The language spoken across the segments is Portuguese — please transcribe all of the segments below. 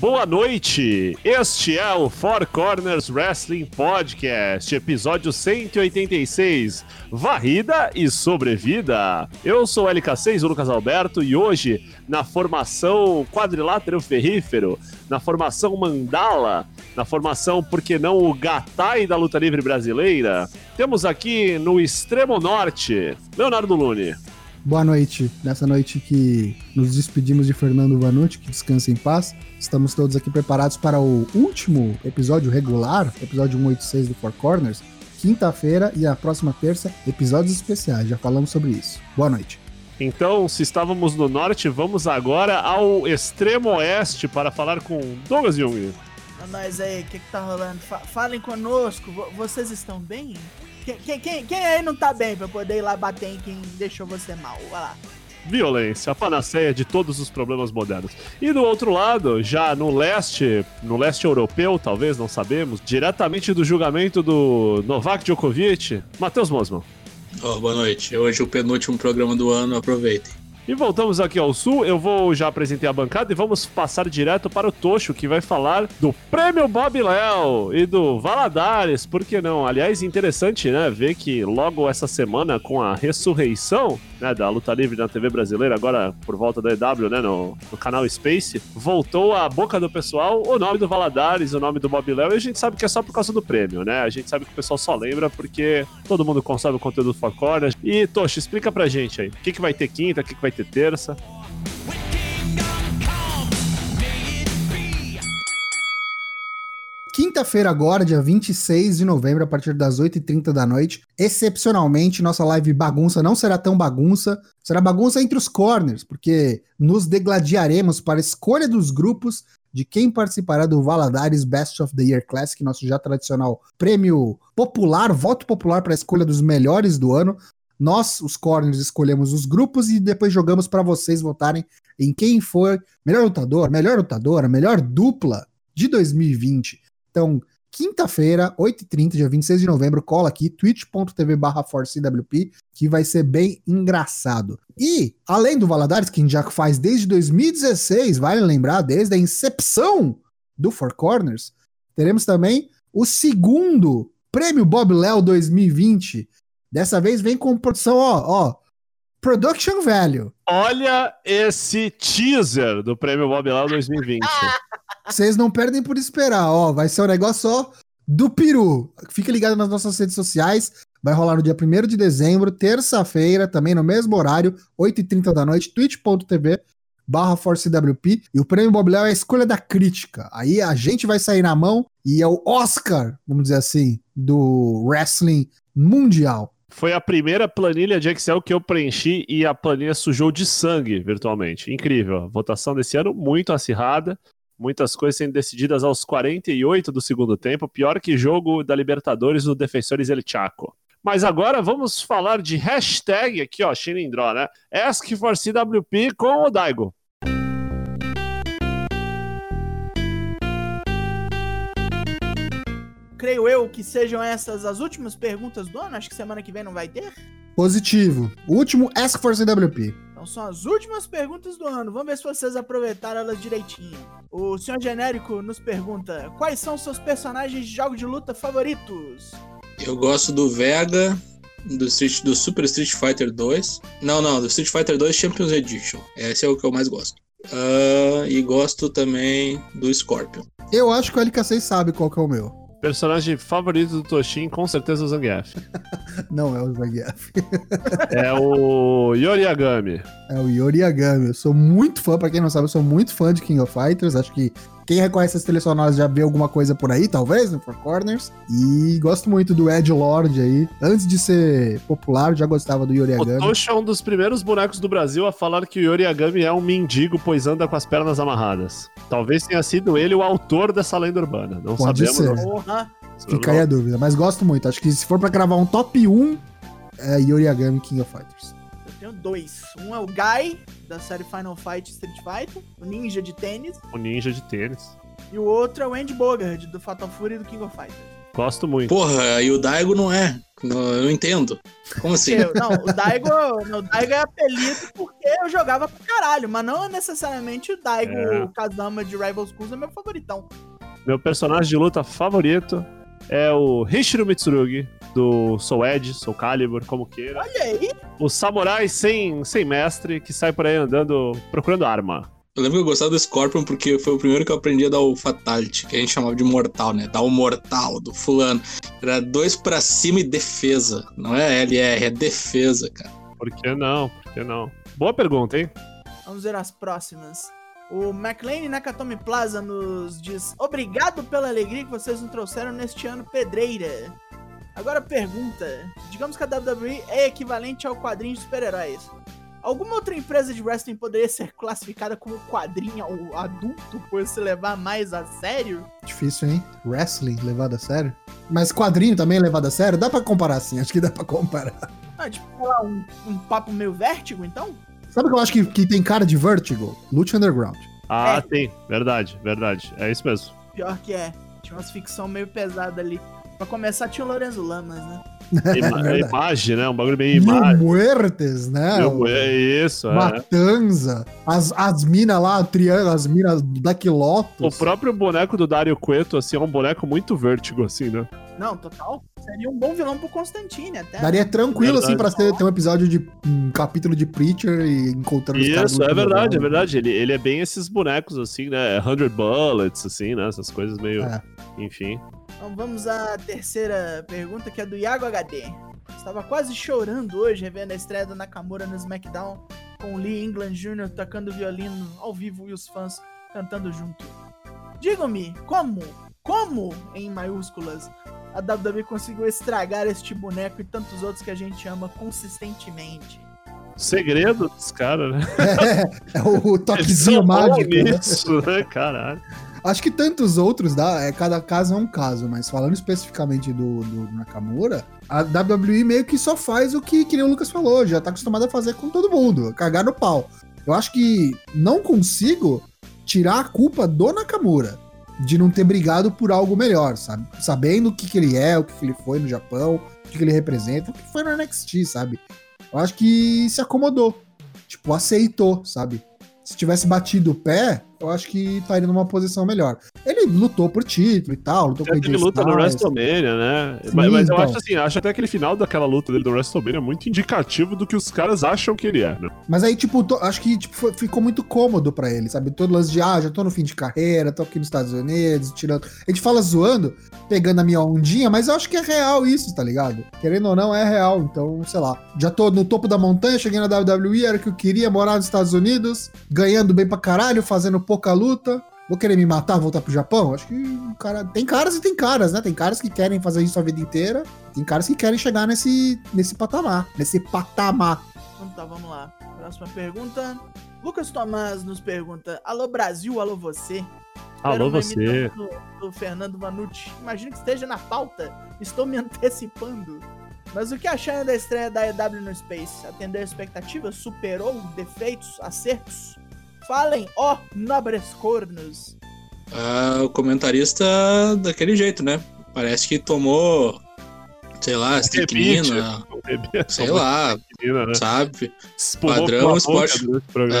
Boa noite! Este é o Four Corners Wrestling Podcast, episódio 186, Varrida e Sobrevida. Eu sou o LK6, o Lucas Alberto, e hoje, na formação quadrilátero ferrífero, na formação mandala, na formação, por que não, o Gatai da luta livre brasileira, temos aqui no extremo norte, Leonardo Lune. Boa noite. Nessa noite que nos despedimos de Fernando Vanucci, que descansa em paz. Estamos todos aqui preparados para o último episódio regular, episódio 186 do Four Corners. Quinta-feira e a próxima terça, episódios especiais. Já falamos sobre isso. Boa noite. Então, se estávamos no norte, vamos agora ao extremo oeste para falar com Douglas Jung. Nós aí, o que, que tá rolando? Falem conosco, vocês estão bem? Quem, quem, quem, aí não tá bem pra poder ir lá bater em quem deixou você mal? Vai lá. Violência, a panaceia de todos os problemas modernos. E do outro lado, já no leste, no leste europeu, talvez, não sabemos, diretamente do julgamento do Novak Djokovic, Matheus Mosman. Oh, boa noite. Hoje é o penúltimo programa do ano, aproveitem. E voltamos aqui ao sul. Eu vou já apresentar a bancada e vamos passar direto para o Tocho, que vai falar do Prêmio Bob Léo e do Valadares, por que não? Aliás, interessante, né? Ver que logo essa semana, com a ressurreição né, da luta livre na TV brasileira, agora por volta da EW, né, no, no canal Space, voltou à boca do pessoal o nome do Valadares, o nome do Bob Léo, e a gente sabe que é só por causa do prêmio, né? A gente sabe que o pessoal só lembra porque todo mundo consome o conteúdo do Four Corners. E, Tocho, explica pra gente aí, o que, que vai ter quinta, o que, que vai ter terça? Quinta-feira agora, dia 26 de novembro, a partir das 8h30 da noite. Excepcionalmente, nossa live bagunça não será tão bagunça, será bagunça entre os corners, porque nos degladiaremos para a escolha dos grupos de quem participará do Valadares Best of the Year Classic, nosso já tradicional prêmio popular, voto popular para a escolha dos melhores do ano. Nós, os corners, escolhemos os grupos e depois jogamos para vocês votarem em quem foi melhor lutador, melhor lutadora, melhor dupla de 2020. Então, quinta-feira, 8h30, dia 26 de novembro, cola aqui, twitch.tv barra ForceWP, que vai ser bem engraçado. E, além do Valadares, que a gente já faz desde 2016, vale lembrar, desde a incepção do Four Corners, teremos também o segundo Prêmio Bob Léo 2020. Dessa vez vem com produção, ó, ó, Production Value. Olha esse teaser do Prêmio Bob Léo 2020. Vocês não perdem por esperar, ó. Vai ser um negócio só do peru. Fica ligado nas nossas redes sociais. Vai rolar no dia 1 de dezembro, terça-feira, também no mesmo horário, 8h30 da noite, twitch.tv barra ForceWP. E o prêmio Bob Léo é a escolha da crítica. Aí a gente vai sair na mão e é o Oscar, vamos dizer assim, do wrestling mundial. Foi a primeira planilha de Excel que eu preenchi e a planilha sujou de sangue virtualmente. Incrível. Votação desse ano muito acirrada muitas coisas sendo decididas aos 48 do segundo tempo, pior que jogo da Libertadores do Defensores El Chaco. Mas agora vamos falar de hashtag aqui, ó, Xilindró, né? Ask for CWP com o Daigo. Creio eu que sejam essas as últimas perguntas do ano. Acho que semana que vem não vai ter. Positivo. último Ask for CWP. Então são as últimas perguntas do ano. Vamos ver se vocês aproveitaram elas direitinho. O senhor genérico nos pergunta: quais são seus personagens de jogo de luta favoritos? Eu gosto do Vega, do, Street, do Super Street Fighter 2. Não, não, do Street Fighter 2 Champions Edition. Esse é o que eu mais gosto. Uh, e gosto também do Scorpion. Eu acho que o LK6 sabe qual que é o meu. Personagem favorito do Toshin, com certeza o Zangief. Não é o Zangief. é o Yoriagami. É o Yoriagami. Eu sou muito fã, pra quem não sabe, eu sou muito fã de King of Fighters. Acho que quem reconhece as trilhas sonoras já vê alguma coisa por aí, talvez, no Four Corners. E gosto muito do Edge Lord aí. Antes de ser popular, já gostava do Yoriagami. O Toshi é um dos primeiros bonecos do Brasil a falar que o Yoriagami é um mendigo, pois anda com as pernas amarradas. Talvez tenha sido ele o autor dessa lenda urbana. Não Pode sabemos. Ser. Fica aí a dúvida. Mas gosto muito. Acho que se for pra gravar um top 1, é Yoriagami King of Fighters. Tenho dois. Um é o Guy, da série Final Fight Street Fighter, o ninja de tênis. O ninja de tênis. E o outro é o Andy Bogard, do Fatal Fury e do King of Fighters. Gosto muito. Porra, e o Daigo não é. Eu não entendo. Como assim? Eu- não, o Daigo, o Daigo é apelido porque eu jogava pra caralho, mas não necessariamente o Daigo É. Kazama de Rival Schools é meu favoritão. Meu personagem de luta favorito é o Hishiro Mitsurugi, do Soul Edge, Soul Calibur, como queira. Olha aí, O samurai sem, sem mestre que sai por aí andando procurando arma. Eu lembro que eu gostava do Scorpion porque foi o primeiro que eu aprendi a dar o Fatality, que a gente chamava de mortal, né? Dar o mortal do fulano. Era dois pra cima e defesa. Não é LR, é defesa, cara. Por que não? Por que não? Boa pergunta, hein? vamos ver as próximas. O McLean Nakatomi Plaza nos diz: Obrigado pela alegria que vocês nos trouxeram neste ano, pedreira. Agora pergunta: digamos que a WWE é equivalente ao quadrinho de super-heróis. Alguma outra empresa de wrestling poderia ser classificada como quadrinho ao adulto por se levar mais a sério? Difícil, hein? Wrestling levado a sério. Mas quadrinho também levado a sério? Dá pra comparar sim, acho que dá pra comparar. Ah, tipo, um, um papo meio vértigo, então? Sabe o que eu acho que, que tem cara de Vertigo? Lucha Underground. Ah, É. tem. Verdade, verdade. É isso mesmo. Pior que é. Tinha umas ficção meio pesada ali. Pra começar, tinha o Lorenzo Lamas, né? Ima- é verdade. imagem, né? Um bagulho meio Mil imagem. Muertes, né? Mil- É isso, é. Matanza. As, as minas lá, o triângulo, as minas da O Quilotos. próprio boneco do Dario Cueto, assim, é um boneco muito vértigo, assim, né? Não, total. Seria um bom vilão pro Constantine até. Daria tranquilo, assim, pra ser, ter um episódio de um capítulo de Preacher e encontrando os caras. Isso, é verdade, é verdade. Ele, ele é bem esses bonecos, assim, né? 100 Bullets, assim, né? Essas coisas meio. É. Enfim. Então vamos à terceira pergunta, que é do Iago HD. Estava quase chorando hoje revendo a estreia do Nakamura no SmackDown, com o Lee England Jr. tocando violino ao vivo e os fãs cantando junto. Digam-me, como, como, em maiúsculas, a WWE conseguiu estragar este boneco e tantos outros que a gente ama consistentemente? Segredo dos caras, né? É, é o toquezinho mágico. né? nisso, né? Caralho. Acho que tantos outros, dá, é, cada caso é um caso, mas falando especificamente do, do Nakamura, a WWE meio que só faz o que, que nem o Lucas falou, já tá acostumado a fazer com todo mundo, cagar no pau. Eu acho que não consigo tirar a culpa do Nakamura de não ter brigado por algo melhor, sabe? Sabendo o que, que ele é, o que, que ele foi no Japão, o que, que ele representa, o que foi no NXT, sabe? Eu acho que se acomodou. Tipo, aceitou, sabe? Se tivesse batido o pé, eu acho que estaria numa posição melhor. Ele lutou por título e tal, lutou teve AJ luta no. WrestleMania, né? Sim, mas mas eu então. acho assim, acho até aquele final daquela luta dele do WrestleMania muito indicativo do que os caras acham que ele é, né? Mas aí, tipo, to- acho que tipo, foi- ficou muito cômodo pra ele, sabe? Todo lance de, ah, já tô no fim de carreira, tô aqui nos Estados Unidos, tirando. A gente fala zoando, pegando a minha ondinha, mas eu acho que é real isso, tá ligado? Querendo ou não, é real. Então, sei lá. Já tô no topo da montanha, cheguei na WWE, era o que eu queria, morar nos Estados Unidos, ganhando bem pra caralho, fazendo pouca luta. Vou querer me matar, voltar pro Japão? Acho que o cara. Tem caras e tem caras, né? Tem caras que querem fazer isso a vida inteira. Tem caras que querem chegar nesse, nesse patamar. Nesse patamar. Então tá, vamos lá. Próxima pergunta. Lucas Tomás nos pergunta: Alô Brasil, alô você? Alô, você. Do, do Fernando Vanucci. Imagino que esteja na pauta. Estou me antecipando. Mas o que acharam da estreia da EW no Space? Atendeu expectativas? Superou defeitos? Acertos? Falem, ó, nobres cornos. Ah, o comentarista daquele jeito, né? Parece que tomou, sei lá, estricnina, sei lá, né? sabe? Espumou Padrão esporte.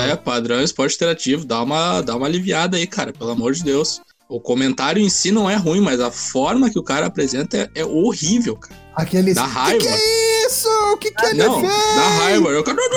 É, padrão esporte interativo, dá uma, dá uma aliviada aí, cara, pelo amor de Deus. O comentário em si não é ruim, mas a forma que o cara apresenta é, é horrível, cara. Aqueles. Dá raiva. Que que é isso? O que que ele Não, fez? dá raiva. Eu quero. Sabe?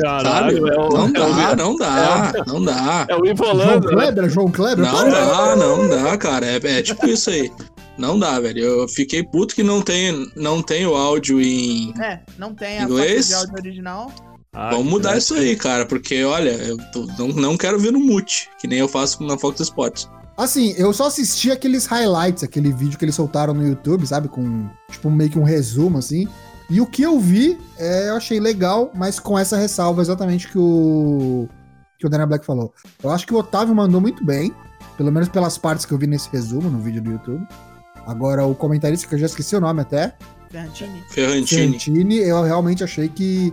Caralho, é o, Não é o- dá, não dá, não dá. é o João Ivolando, né? Kleber, João Kleber? Não dá, não dá, cara. É, é tipo isso aí. Não dá, velho. Eu fiquei puto que não tem, não tem o áudio em. É, não tem a Inglês? foto de áudio original. Ah, Vamos mudar isso aí, cara. Porque, olha, eu tô- não, não quero ver no mute, que nem eu faço na Fox Sports. Assim, eu só assisti aqueles highlights, aquele vídeo que eles soltaram no YouTube, sabe? Com, tipo, meio que um resumo, assim. E o que eu vi, é, eu achei legal, mas com essa ressalva exatamente que o que o Daniel Black falou. Eu acho que o Otávio mandou muito bem, pelo menos pelas partes que eu vi nesse resumo no vídeo do YouTube. Agora, o comentarista, que eu já esqueci o nome até, Ferrantini. Ferrantini. Santini, eu realmente achei que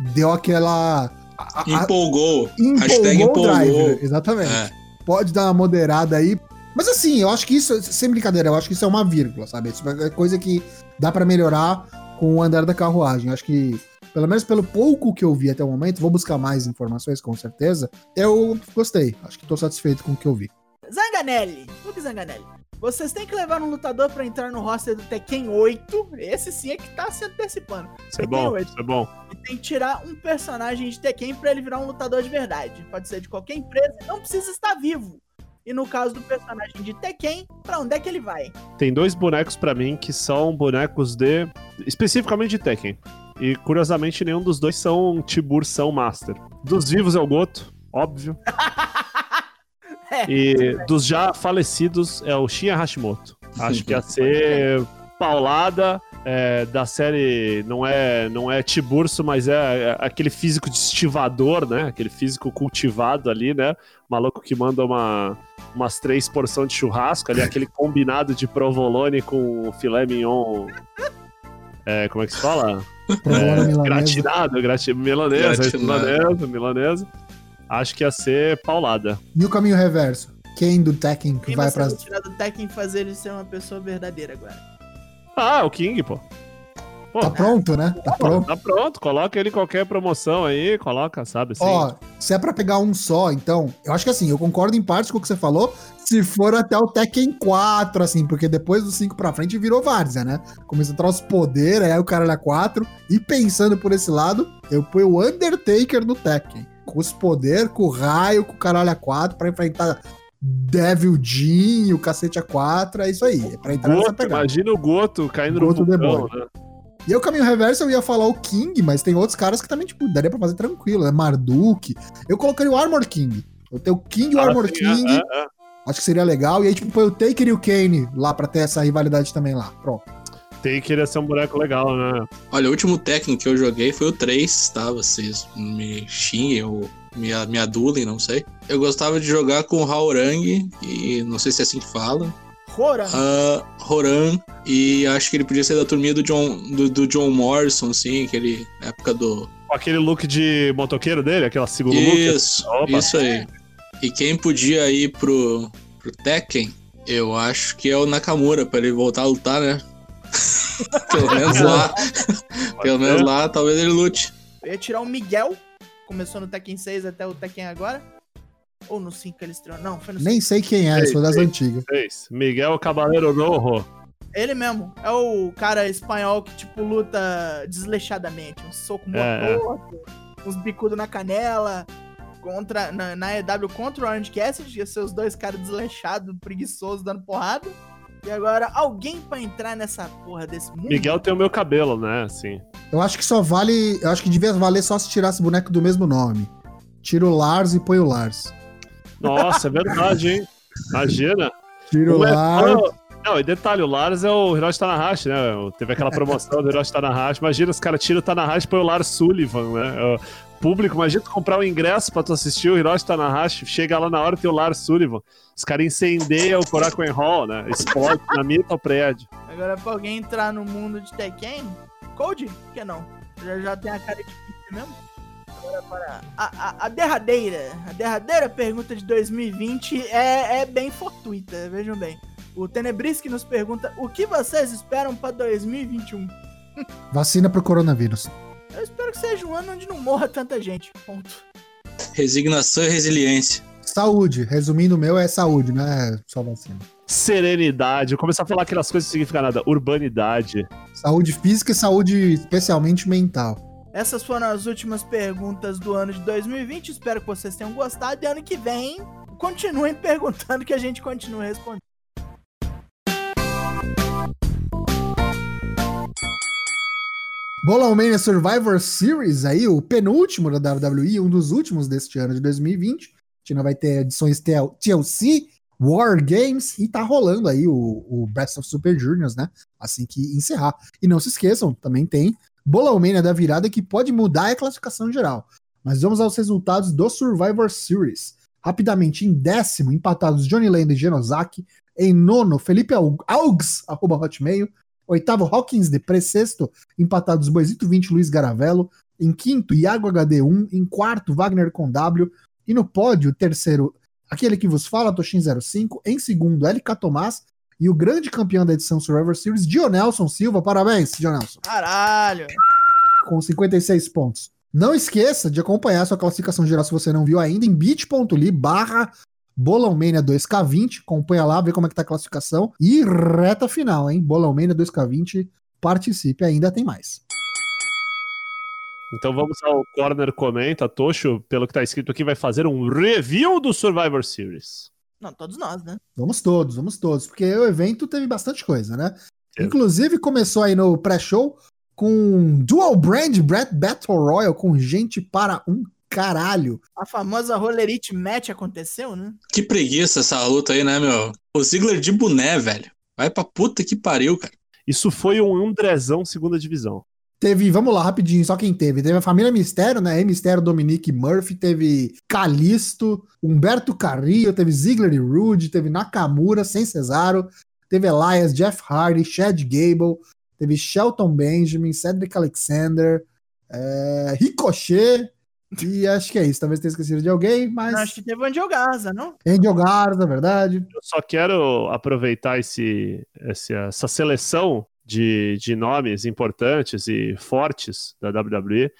deu aquela... a- a- Empolgou. empolgou empolgou. Exatamente. É. Pode dar uma moderada aí. Mas assim, eu acho que isso, sem brincadeira, eu acho que isso é uma vírgula, sabe? Isso é coisa que dá pra melhorar com o andar da carruagem. Eu acho que, pelo menos pelo pouco que eu vi até o momento, vou buscar mais informações com certeza. Eu gostei. Acho que tô satisfeito com o que eu vi. Zanganelli, Luke Zanganelli. Vocês têm que levar um lutador pra entrar no roster do Tekken 8. Esse sim é que tá se antecipando. Isso é bom, 8. isso é bom. E tem que tirar um personagem de Tekken pra ele virar um lutador de verdade. Pode ser de qualquer empresa, não precisa estar vivo. E no caso do personagem de Tekken, pra onde é que ele vai? Tem dois bonecos pra mim que são bonecos de. especificamente de Tekken. E curiosamente nenhum dos dois são Tibur são Master. Dos vivos é o Goto, óbvio. É, E dos já falecidos é o Shinya Hashimoto. Acho que ia ser paulada é, da série. Não é, não é Tiburcio, mas é, é aquele físico de estivador, né? Aquele físico cultivado ali, né? Maluco que manda uma, umas três porções de churrasco ali, aquele combinado de provolone com filé mignon. É, como é que se fala? É, gratinado, grati milanesa, Gratinado. milanesa, milanesa. Acho que ia ser paulada. E o caminho reverso? Quem do Tekken que quem vai pra. tirar do Tekken e fazer ele ser uma pessoa verdadeira agora? Ah, o King, pô. Pô, Tá pronto, né? Tá pronto. Tá pronto, coloca ele em qualquer promoção aí, coloca, sabe assim. Ó, se é pra pegar um só, então, eu acho que assim, eu concordo em parte com o que você falou, se for até o Tekken 4, assim, porque depois do 5 pra frente virou várzea, né? Começa a entrar os poderes, aí o cara era 4, e pensando por esse lado, eu ponho o Undertaker no Tekken, com os poderes, com o raio, com o caralho a 4, pra enfrentar Devil Jean, o cacete a 4, é isso aí, é pra entrar nessa Goto, pegada. imagina o Goto caindo Goto no vulcão, né? E aí o caminho reverso eu ia falar o King, mas tem outros caras que também, tipo, daria pra fazer tranquilo, né? Marduk. Eu colocaria o Armor King. Eu tenho o King e o Ah, Armor sim, King. é, é, é. Acho que seria legal. E aí, tipo, põe o Taker e o Kane lá pra ter essa rivalidade também lá. Pronto. Tem que querer ser um boneco legal, né? Olha, o último Tekken que eu joguei foi o 3, tá? Vocês me xinguem ou me, me adulem, não sei. Eu gostava de jogar com o Haorang, e não sei se é assim que fala. Roran. Uh, Horan, e acho que ele podia ser da turminha do John, do, do John Morrison, assim, aquele época do. Com aquele look de motoqueiro dele, aquela segunda look. Isso, Opa. isso aí. E quem podia ir pro, pro Tekken, eu acho que é o Nakamura, pra ele voltar a lutar, né? Pelo menos lá. Pelo menos lá, talvez ele lute. Eu ia tirar o Miguel. Começou no Tekken 6 até o Tekken agora. Ou no 5 que ele estreou. Não, foi no 5. Nem sei quem é, sou das antigas. Miguel Cabaleiro Rojo. Ele mesmo. É o cara espanhol que, tipo, luta desleixadamente. Um soco É, morto, uns bicudos na canela. Contra, na, na EW contra o Orange Cassidy, ia ser os dois caras desleixados, preguiçosos, dando porrada. E agora, alguém pra entrar nessa porra desse mundo? Miguel tem o meu cabelo, né? Assim. Eu acho que só vale. Eu acho que devia valer só se tirasse boneco do mesmo nome. Tira o Lars e põe o Lars. Nossa, é verdade, hein? Imagina. Tira o é- Lars. Não, e detalhe, o Lars é o Hiroshi Tanahashi, né? Teve aquela promoção do Hiroshi Tanahashi. Imagina, os caras tiram o Tanahashi e põe o Lars Sullivan, né? O público, imagina tu comprar um ingresso pra tu assistir o Hiroshi Tanahashi, chega lá na hora e tem o Lars Sullivan. Os caras incendeiam o Korakuen Hall, né? Explode, dinamita o prédio. Agora, pra alguém entrar no mundo de Tekken, Code? Por que não? Já, já tem a cara de Peter mesmo? Agora, para a, a, a derradeira, a derradeira pergunta de 2020 é, é bem fortuita, vejam bem. O Tenebrisk nos pergunta o que vocês esperam pra 2021? Vacina pro coronavírus. Eu espero que seja um ano onde não morra tanta gente. Ponto. Resignação e resiliência. Saúde. Resumindo, o meu é saúde, não é só vacina. Serenidade. Eu começar a falar aquelas coisas que não significam nada. Urbanidade. Saúde física e saúde especialmente mental. Essas foram as últimas perguntas do ano de 2020. Espero que vocês tenham gostado. E ano que vem, continuem perguntando que a gente continue respondendo. Bolão Mania Survivor Series aí, o penúltimo da WWE, um dos últimos deste ano de 2020. A gente vai ter edições TL TLC, War Games e tá rolando aí o, o Best of Super Juniors, né? Assim que encerrar. E não se esqueçam, também tem Bolão Mania da virada que pode mudar a classificação geral. Mas vamos aos resultados do Survivor Series. Rapidamente, em décimo, empatados Johnny Landa e Genosaki. Em nono, Felipe Aug- Augs, arroba Hotmail. Oitavo, Hawkins de Sexto, empatados Boisito 20, Luiz Garavello. Em quinto, Iago HD1. Em quarto, Wagner com W. E no pódio, terceiro, Aquele que vos fala, Toshin05. Em segundo, LK Tomás. E o grande campeão da edição Survivor Series, Dionelson Silva. Parabéns, Dionelson. Caralho. Com 56 pontos. Não esqueça de acompanhar sua classificação geral se você não viu ainda em bit.ly barra Bolãomania 2K20. Acompanha lá, vê como é que tá a classificação. E reta final, hein? Bolãomania 2K20. Participe, ainda tem mais. Então vamos ao Corner Comenta. Tocho, pelo que tá escrito aqui, vai fazer um review do Survivor Series. Não, todos nós, né? Vamos todos, vamos todos, porque o evento teve bastante coisa, né? Sim. Inclusive começou aí no pré-show com Dual Brand Brett Battle Royal com gente para um caralho. A famosa Rollerite Match aconteceu, né? Que preguiça essa luta aí, né, meu? O Ziggler de boné, velho. Vai pra puta que pariu, cara. Isso foi um Andrezão segunda divisão. Teve, vamos lá, rapidinho, só quem teve. Teve a família Mistério, né? Mistério, Dominique Murphy, teve Calisto, Humberto Carrillo, teve Ziggler e Rude, teve Nakamura, sem Cesaro, teve Elias, Jeff Hardy, Chad Gable, teve Shelton Benjamin, Cedric Alexander, é, Ricochet, e acho que é isso. Talvez tenha esquecido de alguém, mas. Acho que teve o Angel Garza, não? Angel Garza, verdade. Eu só quero aproveitar esse, esse- essa seleção de, de nomes importantes e fortes da WWE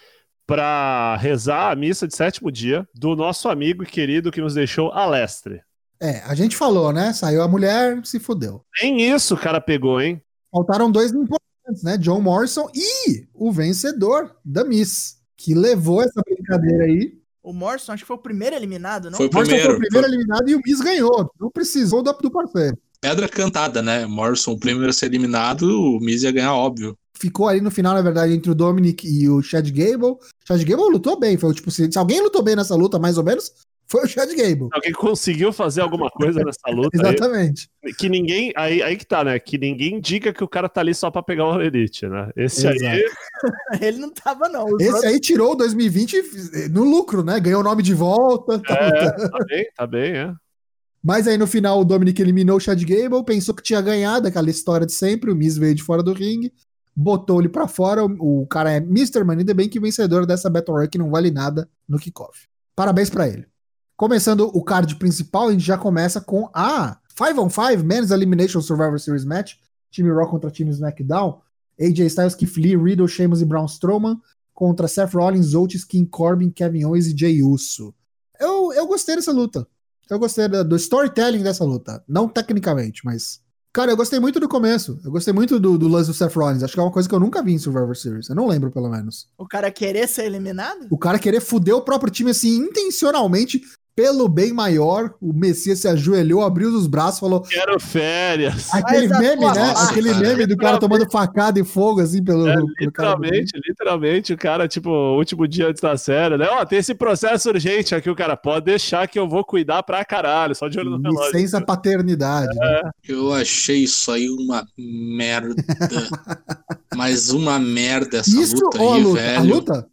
para rezar a missa de sétimo dia do nosso amigo e querido que nos deixou, Alestre. É, a gente falou, né? Saiu a mulher, se fudeu. Nem isso o cara pegou, hein? Faltaram dois importantes, né? John Morrison e o vencedor da Miss, que levou essa brincadeira aí. O Morrison, acho que foi o primeiro eliminado, não? Foi o Morrison foi o primeiro. primeiro foi eliminado e o Miss ganhou. Não precisou do, do parceiro. pedra cantada, né? Morrison, o primeiro a ser eliminado, o Miz ia ganhar, óbvio. Ficou ali no final, na verdade, entre o Dominic e o Chad Gable. Chad Gable lutou bem. Foi tipo, se, se alguém lutou bem nessa luta, mais ou menos, foi o Chad Gable. Alguém conseguiu fazer alguma coisa nessa luta aí, Exatamente. que ninguém. Aí, aí que tá, né? Que ninguém diga que o cara tá ali só pra pegar o Elite, né? Esse aí. Exato. Ele não tava, não. Os Esse outros- aí tirou o 2020 no lucro, né? Ganhou o nome de volta. tá É, tá bem, tá bem, é. Mas aí no final o Dominic eliminou o Chad Gable, pensou que tinha ganhado aquela história de sempre, o Miz veio de fora do ringue, botou ele pra fora, o, o cara é Mr. Money the Bank, vencedor dessa Battle Royale que não vale nada no kickoff. Parabéns pra ele. Começando o card principal, a gente já começa com a 5 on 5 Men's Elimination Survivor Series Match, time Raw contra time SmackDown, AJ Styles, Keith Lee, Riddle, Sheamus e Braun Strowman contra Seth Rollins, Otis, King Corbin, Kevin Owens e Jey Uso. Eu, eu gostei dessa luta. Eu gostei do storytelling dessa luta. Não tecnicamente, mas. Cara, eu gostei muito do começo. Eu gostei muito do, do lance do Seth Rollins. Acho que é uma coisa que eu nunca vi em Survivor Series. Eu não lembro, pelo menos. O cara querer ser eliminado? O cara querer fuder o próprio time assim, intencionalmente, pelo bem maior. O Messias se ajoelhou, abriu os braços, falou. Quero férias. Aquele a meme, né? parte, Aquele cara. meme do cara tomando facada e fogo, assim, pelo. É, pelo cara. literalmente, literalmente, o cara, tipo, o último dia antes da série, né? Ó, tem esse processo urgente aqui, o cara pode deixar que eu vou cuidar pra caralho, só de olho no relógio. Licença paternidade. né? Eu achei isso aí uma merda. Mas uma merda essa Isso luta ou a aí, luta? velho. A luta?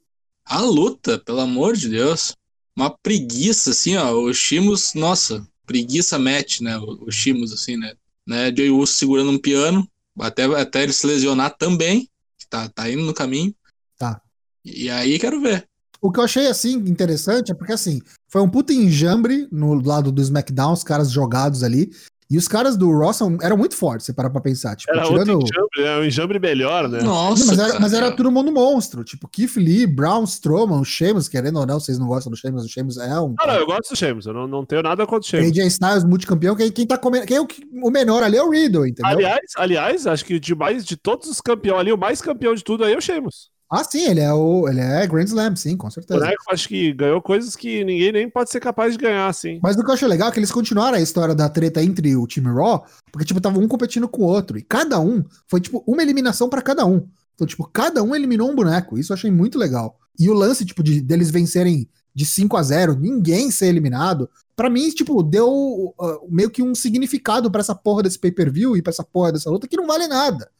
A luta, pelo amor de Deus. Uma preguiça, assim, ó. O Shimos, nossa, preguiça match, né? O, o Shimos, assim, né? né? Jay Uso segurando um piano, até, até ele se lesionar também, que tá, tá indo no caminho. Tá. E aí quero ver. O que eu achei assim interessante é porque assim, foi um puta enjambre no lado do SmackDown, os caras jogados ali. E os caras do Raw são- eram muito fortes, você parar pra pensar. Tipo, Era tirando. outro enjambre, né? Um enjambre melhor, né? Nossa, mas, era, cara. mas era todo mundo monstro. Tipo, Keith Lee, Braun Strowman, o Sheamus, querendo ou não, vocês não gostam do Sheamus, o Sheamus é um. Ah, não, eu gosto do Sheamus, eu não, não tenho nada contra o Sheamus. AJ Styles, multicampeão, quem, quem tá comendo. Quem é o, o menor ali é o Riddle, entendeu? Aliás, aliás, acho que de mais de todos os campeões ali, o mais campeão de tudo aí é o Sheamus. Ah, sim, ele é o. Ele é Grand Slam, sim, com O certeza. boneco acho que ganhou coisas que ninguém nem pode ser capaz de ganhar, assim. Mas o que eu acho legal é que eles continuaram a história da treta entre o time Raw, porque, tipo, tava um competindo com o outro. E cada um foi, tipo, uma eliminação pra cada um. Então, tipo, cada um eliminou um boneco. Isso eu achei muito legal. E o lance, tipo, de deles vencerem de 5 a 0 ninguém ser eliminado, pra mim, tipo, deu uh, meio que um significado pra essa porra desse pay-per-view e pra essa porra dessa luta que não vale nada.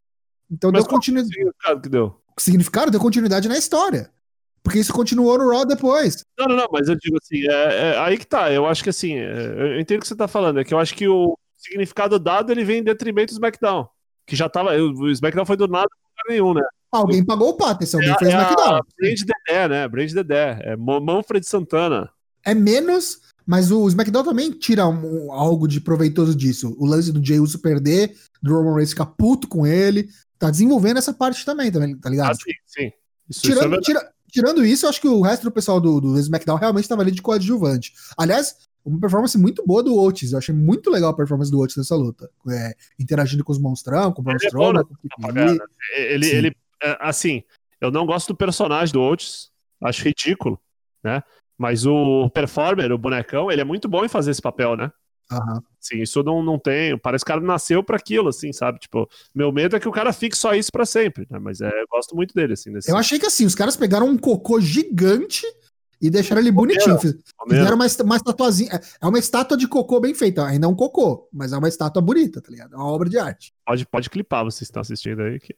Então Mas deu qual continu... o significado que deu? Significado, deu continuidade na história. Porque isso continuou no Raw depois. Não, não, não, mas eu digo assim, é, é aí que tá. Eu acho que assim, é, eu entendo o que você tá falando, é que eu acho que o significado dado ele vem em detrimento do SmackDown. Que já tava. O SmackDown foi do nada nenhum, né? Alguém pagou o pato, esse alguém É, fez é SmackDown. a Brand Dedé, né? Brand Dedé. É Manfred Santana. é menos Mas o SmackDown também tira um- algo de proveitoso disso. O lance do Jey Uso perder, do Roman Reigns ficar puto com ele. Tá desenvolvendo essa parte também, também tá ligado? Ah, sim, sim. Isso, isso é Tirando, tira- tirando isso, eu acho que o resto do pessoal do, do SmackDown realmente estava ali de coadjuvante. Aliás, uma performance muito boa do Otis. Eu achei muito legal a performance do Otis nessa luta. É, interagindo com os monstrão, com o Braun Ele é Strowman, Apagada. Lee. Ele, ele é, assim, eu não gosto do personagem do Oates, acho ridículo, né? Mas o performer, o bonecão, ele é muito bom em fazer esse papel, né? Aham. Sim, isso não, não tem. Parece que o cara nasceu pra aquilo, assim, sabe? Tipo, meu medo é que o cara fique só isso pra sempre, né? Mas é, eu gosto muito dele, assim, nesse Eu achei que assim, os caras pegaram um cocô gigante e deixaram ele bonitinho. Fizeram uma, uma estatuazinha. É- É uma estátua de cocô bem feita. Ainda é um cocô, mas é uma estátua bonita, tá ligado? É uma obra de arte. Pode, pode clipar, vocês estão assistindo aí, que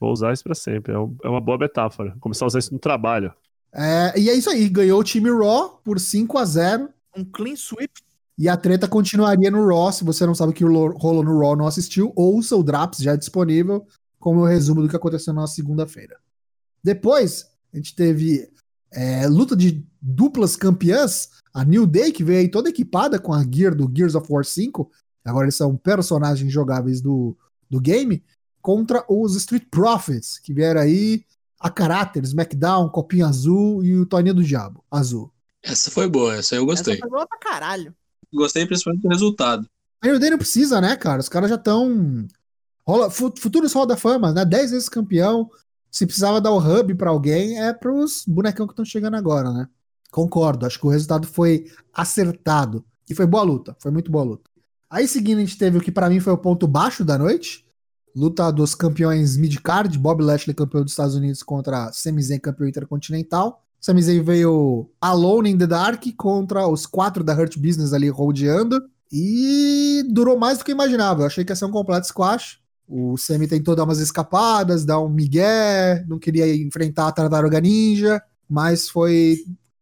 vou usar isso pra sempre. É, um- é uma boa metáfora. Começar a usar isso no trabalho. É, e é isso aí. Ganhou o time Raw por 5 a 0 Um clean sweep. E a treta continuaria no Raw. Se você não sabe o que ro- rolou no Raw não assistiu, ouça o Draps já é disponível com o resumo do que aconteceu na segunda-feira. Depois, a gente teve é, luta de duplas campeãs. A New Day, que veio aí toda equipada com a gear do Gears of War 5. Agora eles são personagens jogáveis do, do game. Contra os Street Profits, que vieram aí a caráter, SmackDown, Copinho Azul e o Toninho do Diabo, azul. Essa foi boa, essa eu gostei. Essa foi boa pra caralho. Gostei principalmente do resultado. New Day não precisa, né, cara? Os caras já estão. Rola... fu- Futuros Hall da Fama, né? 10 vezes campeão. Se precisava dar o hub pra alguém, é pros bonecão que estão chegando agora, né? Concordo, acho que o resultado foi acertado. E foi boa luta, foi muito boa luta. Aí seguindo, a gente teve o que pra mim foi o ponto baixo da noite. Luta dos campeões mid-card, Bob Lashley campeão dos Estados Unidos contra Sami campeão intercontinental. Sami Zayn veio alone in the dark contra os quatro da Hurt Business ali rodeando. E durou mais do que eu imaginava. Eu achei que ia ser um completo squash. O Sami tentou dar umas escapadas, dar um migué, não queria enfrentar a Tartaruga Ninja, mas foi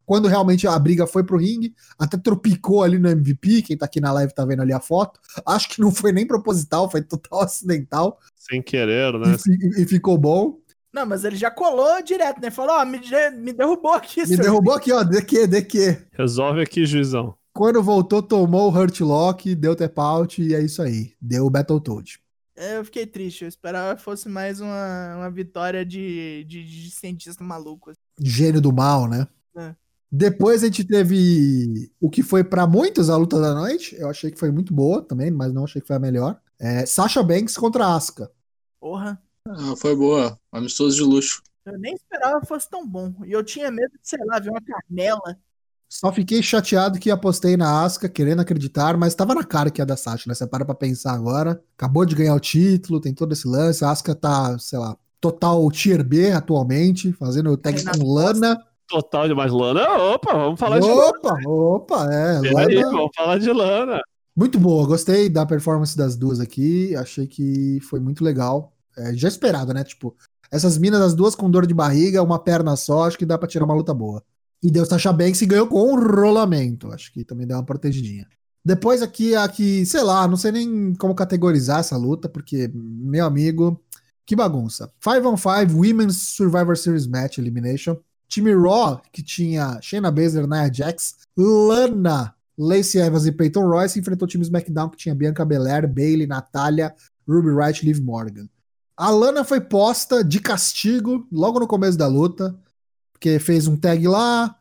quando realmente a briga foi pro ringue, até tropicou ali no MVP, quem tá aqui na live tá vendo ali a foto. Acho que não foi nem proposital, foi total acidental Sem querer, né? e, e ficou bom. Não, mas ele já colou direto, né? Falou, ó, me, de- me derrubou aqui. Me derrubou aqui, ó, de que, de que. Resolve aqui, juizão. Quando voltou, tomou o Hurt Lock, deu tap out e é isso aí. Deu o Battletoad. É, Eu fiquei triste, eu esperava que fosse mais uma, uma vitória de, de, de cientista maluco. assim. Gênio do mal, né? É. Depois a gente teve o que foi pra muitos a luta da noite. Eu achei que foi muito boa também, mas não achei que foi a melhor. É, Sasha Banks contra Asuka. Porra, Ah, foi boa. Amistoso de luxo. eu nem esperava que fosse tão bom. E eu tinha medo de, sei lá, ver uma canela. Só fiquei chateado que apostei na Asuka, querendo acreditar, mas tava na cara que ia da Sasha, né? Você para pra pensar agora. Acabou de ganhar o título, tem todo esse lance. A Asuka tá, sei lá, total tier B atualmente, fazendo Renato com Lana. Total demais. Lana, opa, vamos falar de Lana. Opa, opa, é. Lana. vamos falar de Lana. Muito boa, gostei da performance das duas aqui. Achei que foi muito legal. É, já esperado, né? Tipo, essas minas, as duas com dor de barriga, uma perna só, acho que dá pra tirar uma luta boa. E deu Sasha Banks e ganhou com um rolamento. Acho que também deu uma protegidinha. Depois aqui, aqui, sei lá, não sei nem como categorizar essa luta, porque, meu amigo, que bagunça. 5 on 5 Women's Survivor Series Match Elimination. Time Raw, que tinha Shayna Baszler, Nia Jax, Lana, Lacey Evans e Peyton Royce, enfrentou o time SmackDown, que tinha Bianca Belair, Bailey, Natália, Ruby Wright e Liv Morgan. A Lana foi posta de castigo logo no começo da luta, porque fez um tag lá,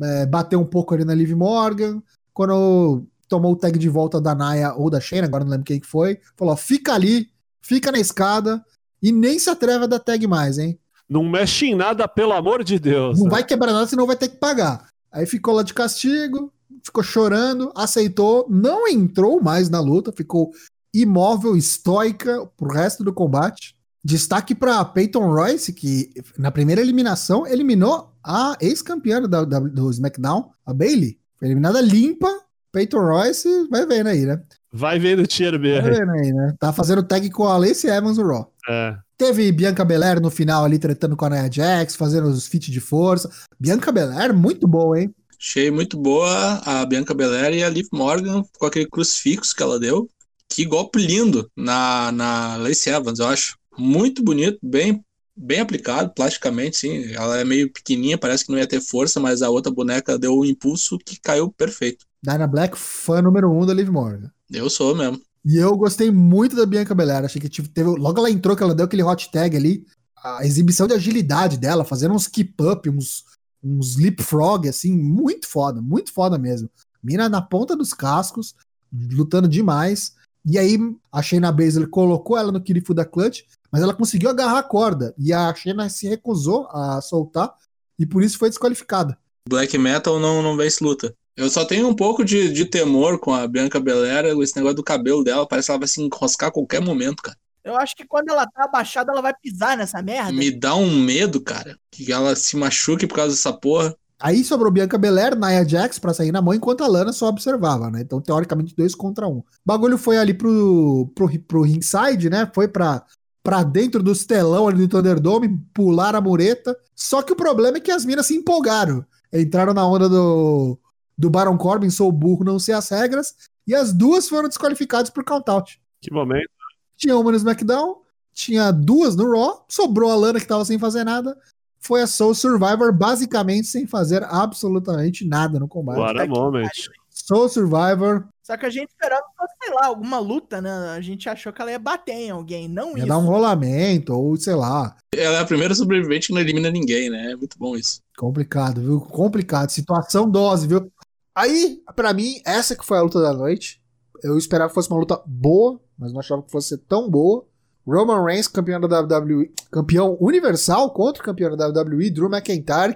é, bateu um pouco ali na Liv Morgan. Quando tomou o tag de volta da Naya ou da Shayna, agora não lembro quem que foi, falou: fica ali, fica na escada e nem se atreve a dar tag mais, hein? Não mexe em nada, pelo amor de Deus. Não vai quebrar nada, senão vai ter que pagar. Aí ficou lá de castigo, ficou chorando, aceitou, não entrou mais na luta, ficou imóvel, estoica pro resto do combate. Destaque para Peyton Royce, que na primeira eliminação eliminou a ex-campeã da- do SmackDown, a Bailey. Foi eliminada limpa. Peyton Royce, vai vendo aí, né? Vai vendo o Tier B. Vai vendo aí, né? Tá fazendo tag com a Lacey Evans no Raw. É. Teve Bianca Belair no final ali tretando com a Nia Jax, fazendo os feats de força. Bianca Belair, muito boa, hein? Achei muito boa a Bianca Belair e a Liv Morgan com aquele crucifixo que ela deu. Que golpe lindo na, na Lacey Evans, eu acho. Muito bonito, bem, bem aplicado, plasticamente, sim. Ela é meio pequenininha, parece que não ia ter força, mas a outra boneca deu um impulso que caiu perfeito. Dyna Black, fã número um da Liv Morgan. Eu sou mesmo. E eu gostei muito da Bianca Belair. Achei que teve. Logo ela entrou, que ela deu aquele hot tag ali. A exibição de agilidade dela, fazendo uns keep up, uns, uns leapfrog, assim, muito foda, muito foda mesmo. Mina na ponta dos cascos, lutando demais. E aí a Shayna Baszler colocou ela no Kirifu da Clutch, mas ela conseguiu agarrar a corda. E a Shayna se recusou a soltar, e por isso foi desqualificada. Black Metal não, não vence luta. Eu só tenho um pouco de, de temor com a Bianca Belair, esse negócio do cabelo dela, parece que ela vai se enroscar a qualquer momento, cara. Eu acho que quando ela tá abaixada, ela vai pisar nessa merda. Me dá um medo, cara, que ela se machuque por causa dessa porra. Aí sobrou Bianca Belair, Nia Jax pra sair na mão, enquanto a Lana só observava, né? Então, teoricamente, dois contra um. O bagulho foi ali pro, pro, pro ringside, né? Foi pra, pra dentro do estelão ali do Thunderdome, pular a mureta. Só que o problema é que as minas se empolgaram. Entraram na onda do, do Baron Corbin, sou burro, não sei as regras. E as duas foram desqualificadas por count-out. Que momento. Tinha uma no SmackDown, tinha duas no Raw, sobrou a Lana que tava sem fazer nada. Foi a Soul Survivor basicamente sem fazer absolutamente nada no combate. What a moment. Soul Survivor Só que a gente esperava, sei lá, alguma luta, né? A gente achou que ela ia bater em alguém, não ia isso. dar um rolamento, ou sei lá. Ela é a primeira sobrevivente que não elimina ninguém, né? É muito bom isso. Complicado, viu? Complicado. Situação dose, viu? Aí, pra mim, essa que foi a luta da noite. Eu esperava que fosse uma luta boa, mas não achava que fosse tão boa. Roman Reigns, campeão da WWE, campeão universal contra o campeão da WWE, Drew McIntyre.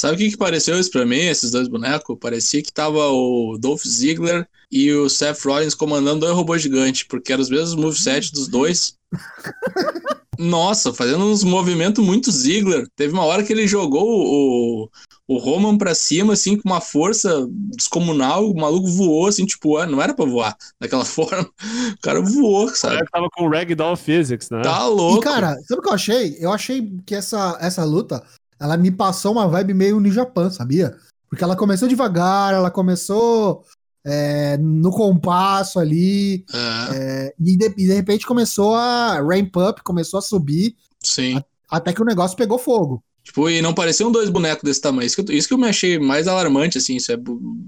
Sabe o que, que pareceu isso pra mim, esses dois bonecos? Parecia que tava o Dolph Ziggler e o Seth Rollins comandando dois robôs gigantes, porque eram os mesmos movesets dos dois. Nossa, fazendo uns movimentos muito Ziggler. Teve uma hora que ele jogou o, o Roman pra cima, assim, com uma força descomunal. O maluco voou, assim, tipo, ah, não era pra voar daquela forma. O cara voou, O sabe? cara tava com Ragdoll Physics, né? Tá louco. E, cara, sabe o que eu achei? Eu achei que essa, essa luta, ela me passou uma vibe meio New Japan, sabia? Porque ela começou devagar, ela começou é, no compasso ali, É, é, e, de, e de repente começou a ramp up, começou a subir, sim. até que o negócio pegou fogo. Tipo, e não pareciam dois bonecos desse tamanho. Isso que, eu, isso que eu me achei mais alarmante, assim. Isso é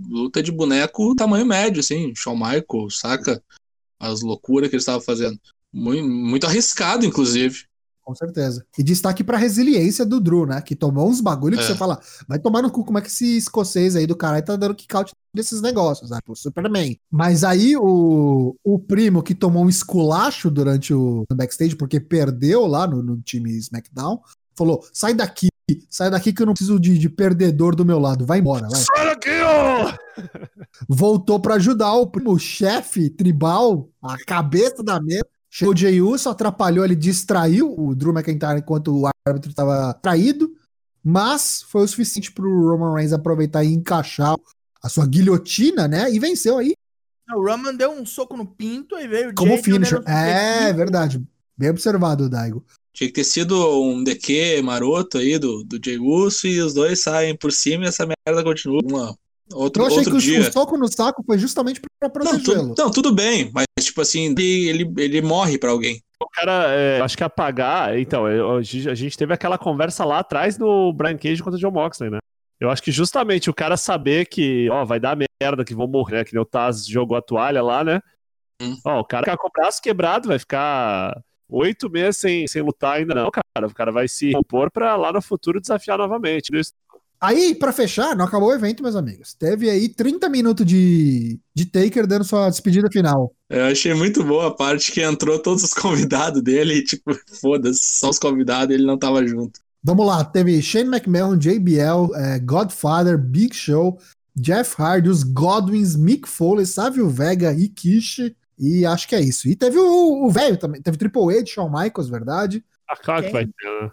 luta de boneco tamanho médio, assim. Shawn Michaels, saca? As loucuras que eles estavam fazendo. Muito, muito arriscado, inclusive. Com certeza. E destaque pra resiliência do Drew, né? Que tomou uns bagulho que É. você fala, vai tomar no cu como é que esse escocês aí do caralho tá dando kick-out desses negócios, né? Tipo, Superman. Mas aí o, o primo que tomou um esculacho durante o no backstage, porque perdeu lá no, no time SmackDown, falou: sai daqui, sai daqui que eu não preciso de, de perdedor do meu lado, vai embora, vai. Olha aqui, ó! Voltou pra ajudar o primo, o chefe tribal, a cabeça da mesa. Chegou o Jey Uso, atrapalhou, ele distraiu o Drew McIntyre enquanto o árbitro estava traído, mas foi o suficiente pro Roman Reigns aproveitar e encaixar a sua guilhotina, né? E venceu aí O Roman deu um soco no pinto e veio o como Jay finisher. É, verdade. Bem observado, Daigo. Tinha que ter sido um DQ maroto aí do, do Jey Uso e os dois saem por cima e essa merda continua. Uma, outro, Eu achei outro que o- dia. o soco no saco foi justamente pra Não, tu- protegê-lo. não, tudo bem, mas tipo assim, ele, ele, ele morre pra alguém. O cara, é, acho que apagar. Então, a gente teve aquela conversa lá atrás no Brian Cage contra o John Moxley, né? Eu acho que justamente o cara saber que, ó, vai dar merda, que vão morrer, né? Que nem o Taz jogou a toalha lá, né? Hum. Ó, o cara ficar com o braço quebrado, vai ficar oito meses sem, sem lutar ainda, não, cara. O cara vai se compor pra lá no futuro desafiar novamente. Isso. Aí, pra fechar, não acabou o evento, meus amigos. Teve aí 30 minutos de, de Taker dando sua despedida final. Eu achei muito boa a parte que entrou todos os convidados dele e, tipo, foda-se, só os convidados ele não tava junto. Vamos lá, teve Shane McMahon, JBL, eh, Godfather, Big Show, Jeff Hardy, os Godwins, Mick Foley, Savio Vega, Rikishi, e acho que é isso. E teve o velho também, teve Triple H, Shawn Michaels, verdade. Ah, claro que vai ter, né?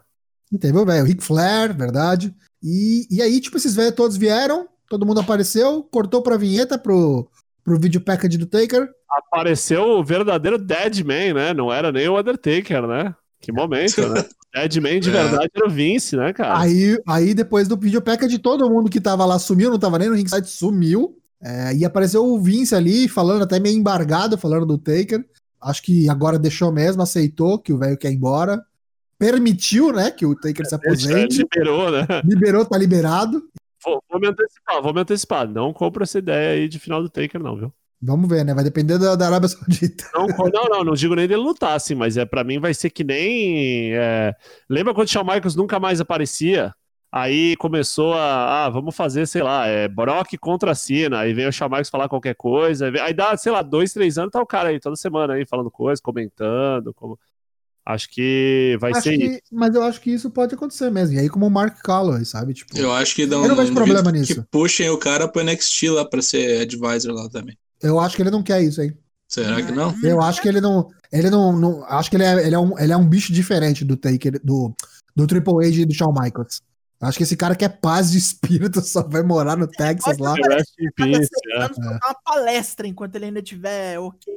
E teve o velho, Ric Flair, verdade. E, e aí, tipo, esses velhos todos vieram, todo mundo apareceu, cortou pra vinheta pro, pro vídeo package do Taker. Apareceu o verdadeiro Deadman, né? Não era nem o Undertaker, né? Que momento, né? Deadman de É. verdade era o Vince, né, cara? Aí, aí depois do vídeo package, todo mundo que tava lá sumiu, não tava nem no ringside, sumiu. É, e apareceu o Vince ali, falando até meio embargado, falando do Taker. Acho que agora deixou mesmo, aceitou que o velho quer ir embora. Permitiu, né, que o Taker se aposente. liberou, né? Liberou, tá liberado. Vou, vou me antecipar, vou me antecipar. Não compro essa ideia aí de final do Taker, não, viu? Vamos ver, né? Vai depender da, da Arábia Saudita. Não, não, não, não digo nem dele lutar, assim, mas é, para mim vai ser que nem. É... Lembra quando o Shawn Michaels nunca mais aparecia? Aí começou a, ah, vamos fazer, sei lá, é Brock contra a Cena. Aí vem o Shawn Michaels falar qualquer coisa. Aí, vem, aí dá, sei lá, dois, três anos, tá o cara aí toda semana aí falando coisas, comentando. Como... Acho que vai Acho ser que- mas eu acho que isso pode acontecer mesmo. E aí, como o Mark Calloway, sabe? Tipo, Eu acho que dá um, Eu não vejo um problema nisso. que puxem o cara pro NXT lá pra ser advisor lá também. eu acho que ele não quer isso, hein? Será que não? Eu acho que ele não. Ele não. não- acho que ele é, ele, é um, ele é um bicho diferente do Taker, do, do Triple H e do Shawn Michaels. Acho que esse cara quer paz de espírito, só vai morar no Texas lá. Rest in peace, é. uma palestra enquanto ele ainda tiver ok.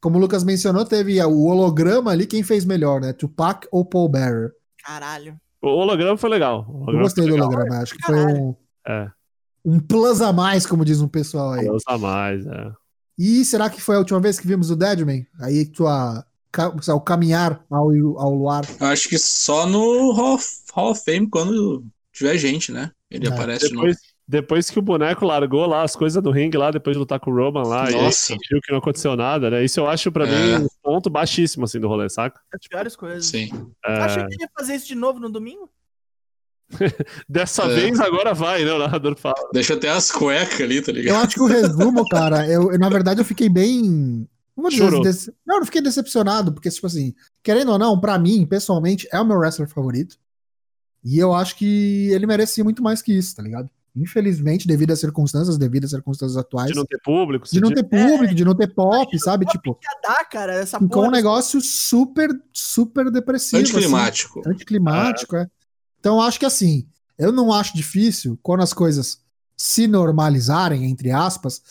Como o Lucas mencionou, teve o holograma ali, quem fez melhor, né? Tupac ou Paul Bearer? Caralho. O holograma foi legal. O Eu holograma gostei foi do legal. holograma, acho que foi Caralho. um, É, um plus a mais, como diz um pessoal aí. Deus a mais, é. E será que foi a última vez que vimos o Deadman? Aí tua, ca- o caminhar ao, ao luar. Acho que só no Hall of, Hall of Fame quando tiver gente, né? Ele É. aparece de novo. Depois, depois que o boneco largou lá as coisas do ringue lá, depois de lutar com o Roman lá, e Nossa. sentiu que não aconteceu nada, né? Isso eu acho pra É. mim um ponto baixíssimo assim do rolê, saca? As piores coisas. Sim. É, Achei que ele ia fazer isso de novo no domingo? dessa É. vez agora vai, né? O narrador fala. Deixa até as cuecas ali, tá Eu ligado? acho que o resumo, cara, eu, eu, na verdade eu fiquei bem. Dizer dece- não, eu não fiquei decepcionado, porque, tipo assim, querendo ou não, pra mim, pessoalmente, é o meu wrestler favorito. E eu acho que ele merecia muito mais que isso, tá ligado? Infelizmente, devido às circunstâncias, devido às circunstâncias atuais, De não ter público, de não ter público, de não ter pop, sabe? Tipo, dar, cara, essa ficou um porra. negócio super, super depressivo. assim. Anticlimático. anticlimático, é. Então acho que assim, eu não acho difícil quando as coisas se normalizarem, entre aspas,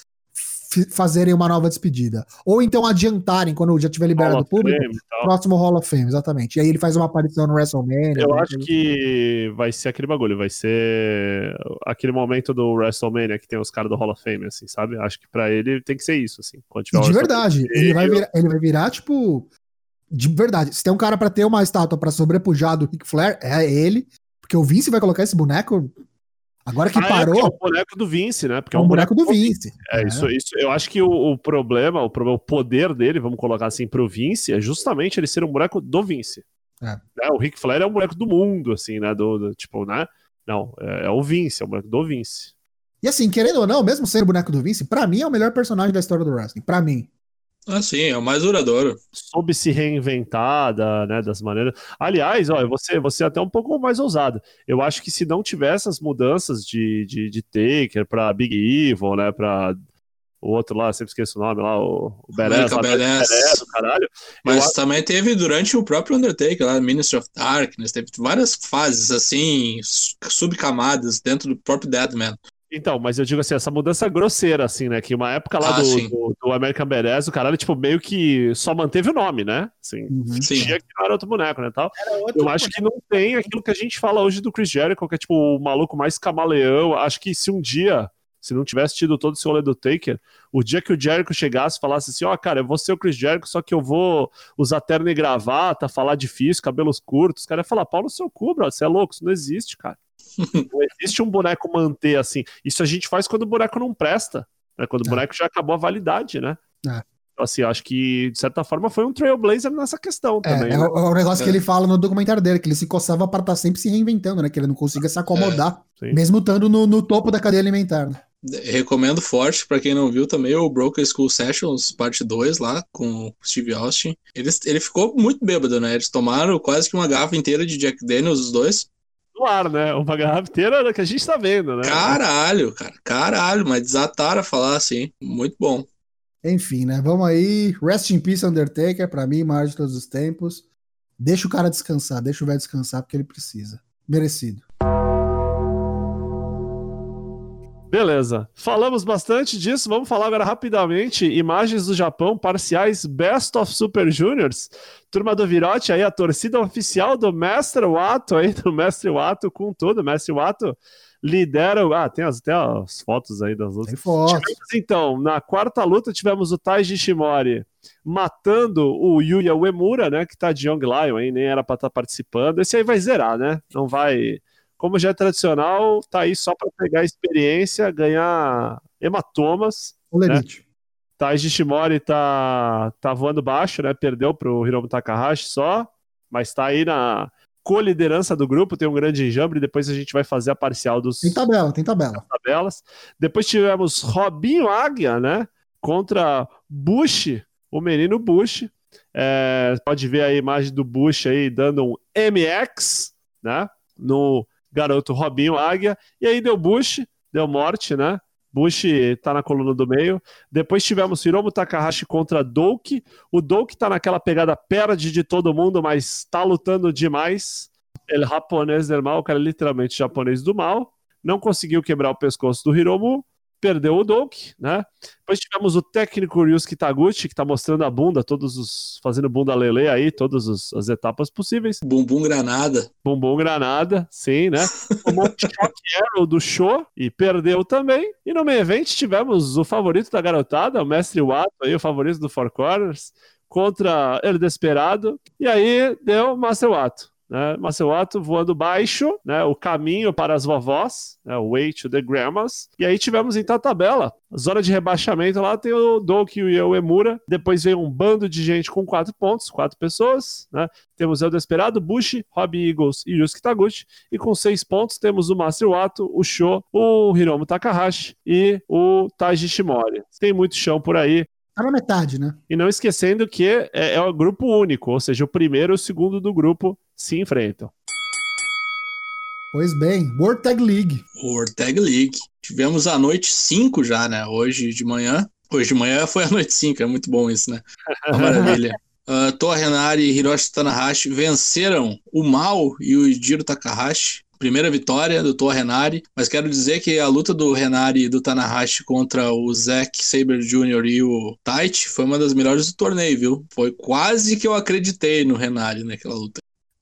fazerem uma nova despedida. Ou então adiantarem quando já tiver liberado o público, Fame próximo Hall of Fame, exatamente. E aí ele faz uma aparição no WrestleMania. Eu né? acho que vai ser aquele bagulho, vai ser aquele momento do WrestleMania que tem os caras do Hall of Fame, assim, sabe? Acho que pra ele tem que ser isso, assim. De verdade, ele vai, virar, ele vai virar, tipo. De verdade, se tem um cara pra ter uma estátua pra sobrepujar do Ric Flair, é ele. Porque o Vince vai colocar esse boneco. Agora que Ah, é, parou, é o boneco do Vince, né? Porque é um boneco do Vince. É, Isso, isso, eu acho que o, o problema, o problema, o poder dele, vamos colocar assim, pro Vince, é justamente ele ser um boneco do Vince. É. Né, O Ric Flair é um boneco do mundo, assim, né? Do, do- tipo, né? Não, é, é o Vince, é o boneco do Vince. E assim, querendo ou não, mesmo sendo o boneco do Vince, pra mim é o melhor personagem da história do wrestling. Pra mim. Ah, sim, é o mais duradouro. Soube se reinventar, da, né, das maneiras. Aliás, ó, você, você é até um pouco mais ousado. Eu acho que se não tiver essas mudanças de, de, de Taker pra Big Evil, né? Pra o outro lá, sempre esqueço o nome lá, o, o Beres, lá. Beres, caralho. Eu Mas também teve durante o próprio Undertaker, lá, Ministry of Darkness, teve várias fases, assim, su- subcamadas dentro do próprio Deadman. Então, mas eu digo assim, essa mudança grosseira, assim, né? Que uma época lá Ah, do, do, do American Badass, o caralho, tipo, meio que só manteve o nome, né? Assim, Sim. fingia que não era outro boneco, né, tal. Era outro Eu acho que não tem aquilo que a gente fala hoje do Chris Jericho, que é tipo o maluco mais camaleão. Acho que se um dia, se não tivesse tido todo esse rolê do Taker, o dia que o Jericho chegasse e falasse assim, ó, cara, eu vou ser o Chris Jericho, só que eu vou usar terno e gravata, falar difícil, cabelos curtos, os caras iam falar, pau no seu cu, bro, você é louco, isso não existe, cara. não existe um boneco manter assim. Isso a gente faz quando o boneco não presta, né? Quando o É. boneco já acabou a validade, né? É. Então, assim, acho que, de certa forma, foi um trailblazer nessa questão É, também. é, né? o, é o negócio que É. ele fala no documentário dele, que ele se coçava pra estar sempre se reinventando, né? Que ele não consiga se acomodar, Sim. mesmo estando no, no topo da cadeia alimentar. né? Recomendo forte, pra quem não viu também, o Broken School Sessions, parte 2, lá, com o Steve Austin. Ele, ele ficou muito bêbado, né? Eles tomaram quase que uma garrafa inteira de Jack Daniels, os dois. No ar, né? Uma garrafa inteira que a gente tá vendo, né? Caralho, cara, caralho, mas desataram a falar assim. Muito bom. Enfim, né? Vamos aí. Rest in Peace, Undertaker, pra mim, maior de todos os tempos. Deixa o cara descansar, deixa o velho descansar, porque ele precisa. Merecido. Beleza. Falamos bastante disso. Vamos falar agora rapidamente. Imagens do Japão, parciais Best of Super Juniors. Turma do Virote aí, a torcida oficial do Mestre Wato aí, do Mestre Wato com tudo. Mestre Wato lidera. Ah, tem as- até as fotos aí das lutas. foto. Tivemos, então, na quarta luta, tivemos o Taiji Shimori matando o Yuya Uemura, né? Que tá de Young Lion aí, nem era pra estar participando. Esse aí vai zerar, né? Não vai. Como já é tradicional, tá aí só para pegar experiência, ganhar hematomas. O Lerite. Taiji Shimori tá, tá voando baixo, né? Perdeu pro Hiromu Takahashi só, mas tá aí na co-liderança do grupo, tem um grande enjambre, depois a gente vai fazer a parcial dos Tem tabela, tem tabela. tabelas. Depois tivemos Robinho Águia, né? Contra Bush, o menino Bush. É, pode ver a imagem do Bush aí dando um MX, né? No garoto Robinho Águia. E aí deu Bush, deu morte, né? Bush tá na coluna do meio. Depois tivemos Hiromu Takahashi contra Doki. O Doki tá naquela pegada perde de todo mundo, mas tá lutando demais. Ele japonês del mal, o cara é literalmente japonês do mal. Não conseguiu quebrar o pescoço do Hiromu. Perdeu o Doki, né? Depois tivemos o técnico Ryusuke Taguchi, que tá mostrando a bunda, todos os. fazendo bunda lele aí, todas os- as etapas possíveis. Bumbum Granada. Bumbum Granada, sim, né? Tomou um Shock Arrow do show e perdeu também. E no main event tivemos o favorito da garotada, o Mestre Wato, aí, o favorito do Four Corners, contra El Desperado. E aí deu Master Wato. Né? Master Wato voando baixo, né? o caminho para as vovós, né? o way to the grandmas. E aí tivemos então a tabela. Zona de rebaixamento lá tem o Doki e o Emura. Depois veio um bando de gente com quatro pontos, quatro pessoas. Né? Temos El Desperado, Bush, Robbie Eagles e Yusuke Taguchi. E com seis pontos temos o Master Wato, o Sho, o Hiromu Takahashi e o Taiji Shimori. Tem muito chão por aí. Tá na metade, né? E não esquecendo que é, é o grupo único, ou seja, o primeiro e o segundo do grupo se enfrentam. Pois bem, World Tag League. World Tag League. Tivemos a noite 5 já, né? Hoje de manhã. Hoje de manhã foi a noite 5, é muito bom isso, né? Uma maravilha. Uh, Toa Renari e Hiroshi Tanahashi venceram o Mal e o Jiro Takahashi. Primeira vitória do Toa Renari, mas quero dizer que a luta do Renari e do Tanahashi contra o Zack Saber Jr. e o Taichi foi uma das melhores do torneio, viu? Foi quase que eu acreditei no Renari naquela luta.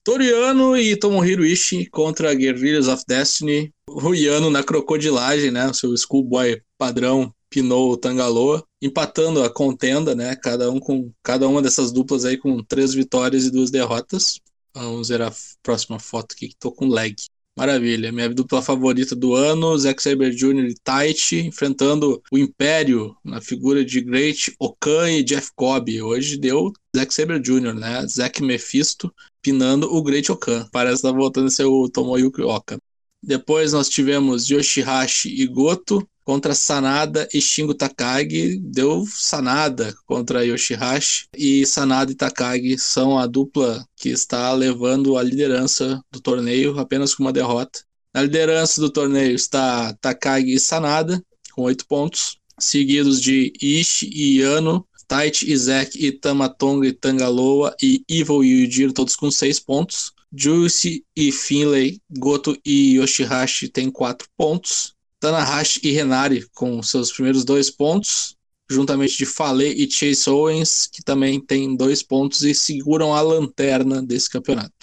Toriano e Tomohiro Ishii contra Guerrillas of Destiny. O Yano na crocodilagem, né? O seu schoolboy padrão pinou o Tangaloa, empatando a contenda, né? Cada um com cada uma dessas duplas aí com três vitórias e duas derrotas. Vamos ver a próxima foto aqui que tô com lag. Maravilha, minha dupla favorita do ano, Zack Saber Jr. e Taichi, enfrentando o Império na figura de Great Okan e Jeff Cobb. Hoje deu Zack Saber Jr., né? Zack Mephisto pinando o Great Okan. Parece estar tá voltando a ser o Tomoyuki Oka. Depois nós tivemos Yoshihashi e Goto contra Sanada e Shingo Takagi. Deu Sanada contra Yoshihashi. E Sanada e Takagi são a dupla que está levando a liderança do torneio, apenas com uma derrota. Na liderança do torneio está Takagi e Sanada, com oito pontos, seguidos de Ishi e Yano, Taichi, Izek Tamatonga e Tangaloa e Evil e Yujiro, todos com seis pontos. Juicy e Finlay, Goto e Yoshihashi têm quatro pontos. Tanahashi e Renari com seus primeiros dois pontos, juntamente de Fale e Chase Owens, que também têm dois pontos e seguram a lanterna desse campeonato.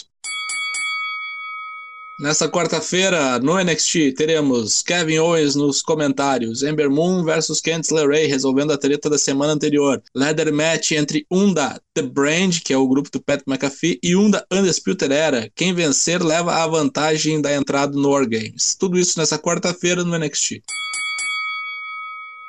Nessa quarta-feira, no NXT, teremos Kevin Owens nos comentários, Ember Moon versus Candice LeRae resolvendo a treta da semana anterior, Leather Match entre um da The Brand, que é o grupo do Pat McAfee, e um da Undisputed Era. Quem vencer leva a vantagem da entrada no War Games. Tudo isso nessa quarta-feira no NXT.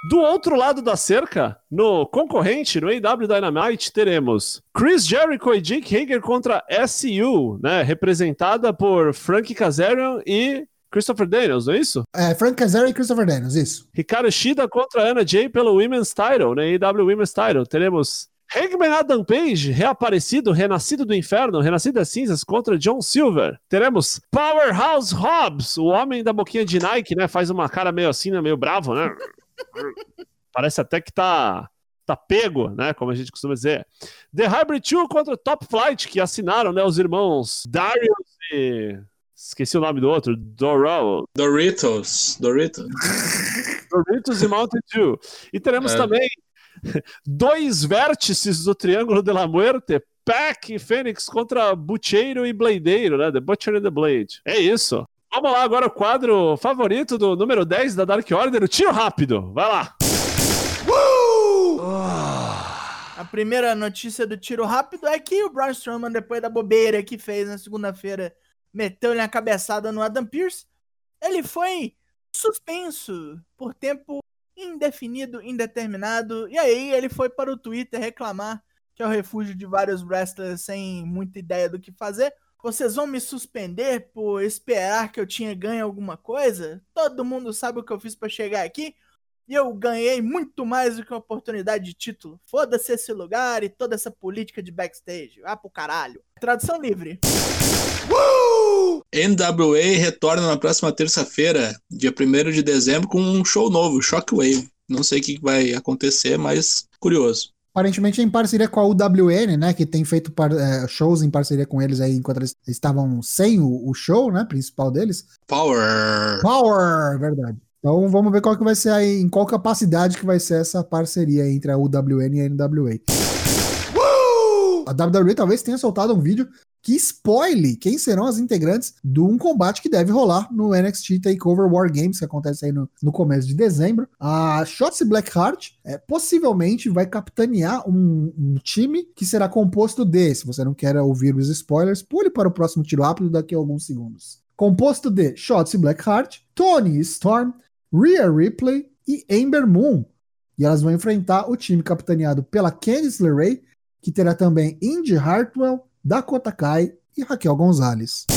Do outro lado da cerca, no concorrente, no AW Dynamite, teremos Chris Jericho e Jake Hager contra SU, né? Representada por Frank Kazarian e Christopher Daniels, não é isso? É, Frank Kazarian e Christopher Daniels, isso. Ricardo Shida contra Anna Jay pelo Women's Title, né? AW Women's Title. Teremos Hangman Adam Page, reaparecido, renascido do inferno, renascido das cinzas contra John Silver. Teremos Powerhouse Hobbs, o homem da boquinha de Nike, né? Faz uma cara meio assim, né? meio bravo, né? Parece até que tá, tá pego, né? Como a gente costuma dizer. The Hybrid 2 contra Top Flight, que assinaram, né? Os irmãos Darius e. Esqueci o nome do outro. Doral. Doritos. Doritos. Doritos e Mountain Dew. E teremos É. também dois vértices do Triângulo de la Muerte. Pac e Fênix contra Bucheiro e Bladeiro, né? The Butcher and the Blade. É isso. Vamos lá agora o quadro favorito do número 10 da Dark Order, o tiro rápido. Vai lá. A primeira notícia do tiro rápido é que o Braun Strowman, depois da bobeira que fez na segunda-feira meteu-lhe a cabeçada no Adam Pearce, ele foi suspenso por tempo indefinido, indeterminado. E aí ele foi para o Twitter reclamar que é o refúgio de vários wrestlers sem muita ideia do que fazer. Vocês vão me suspender por esperar que eu tinha ganho alguma coisa? Todo mundo sabe o que eu fiz para chegar aqui. E eu ganhei muito mais do que uma oportunidade de título. Foda-se esse lugar e toda essa política de backstage. Vá pro caralho. Tradução livre. NWA retorna na próxima terça-feira, dia 1 de dezembro, com um show novo, Shockwave. Não sei o que vai acontecer, mas curioso. Aparentemente em parceria com a UWN, né? Que tem feito par, é, shows em parceria com eles aí enquanto eles estavam sem o, o, show, né? Principal deles. Power! Power! Verdade. Então vamos ver qual que vai ser aí, em qual capacidade que vai ser essa parceria entre a UWN e a NWA. A WWE talvez tenha soltado um vídeo que spoile quem serão as integrantes de um combate que deve rolar no NXT Takeover War Games, que acontece aí no, no começo de dezembro. A Shotzi Blackheart é, possivelmente vai capitanear um, um, time que será composto de, se você não quer ouvir os spoilers, pule para o próximo tiro rápido daqui a alguns segundos. Composto de Shotzi Blackheart, Tony Storm, Rhea Ripley e Ember Moon. E elas vão enfrentar o time capitaneado pela Candice LeRae, que terá também Indy Hartwell, Dakota Kai e Raquel Gonzalez.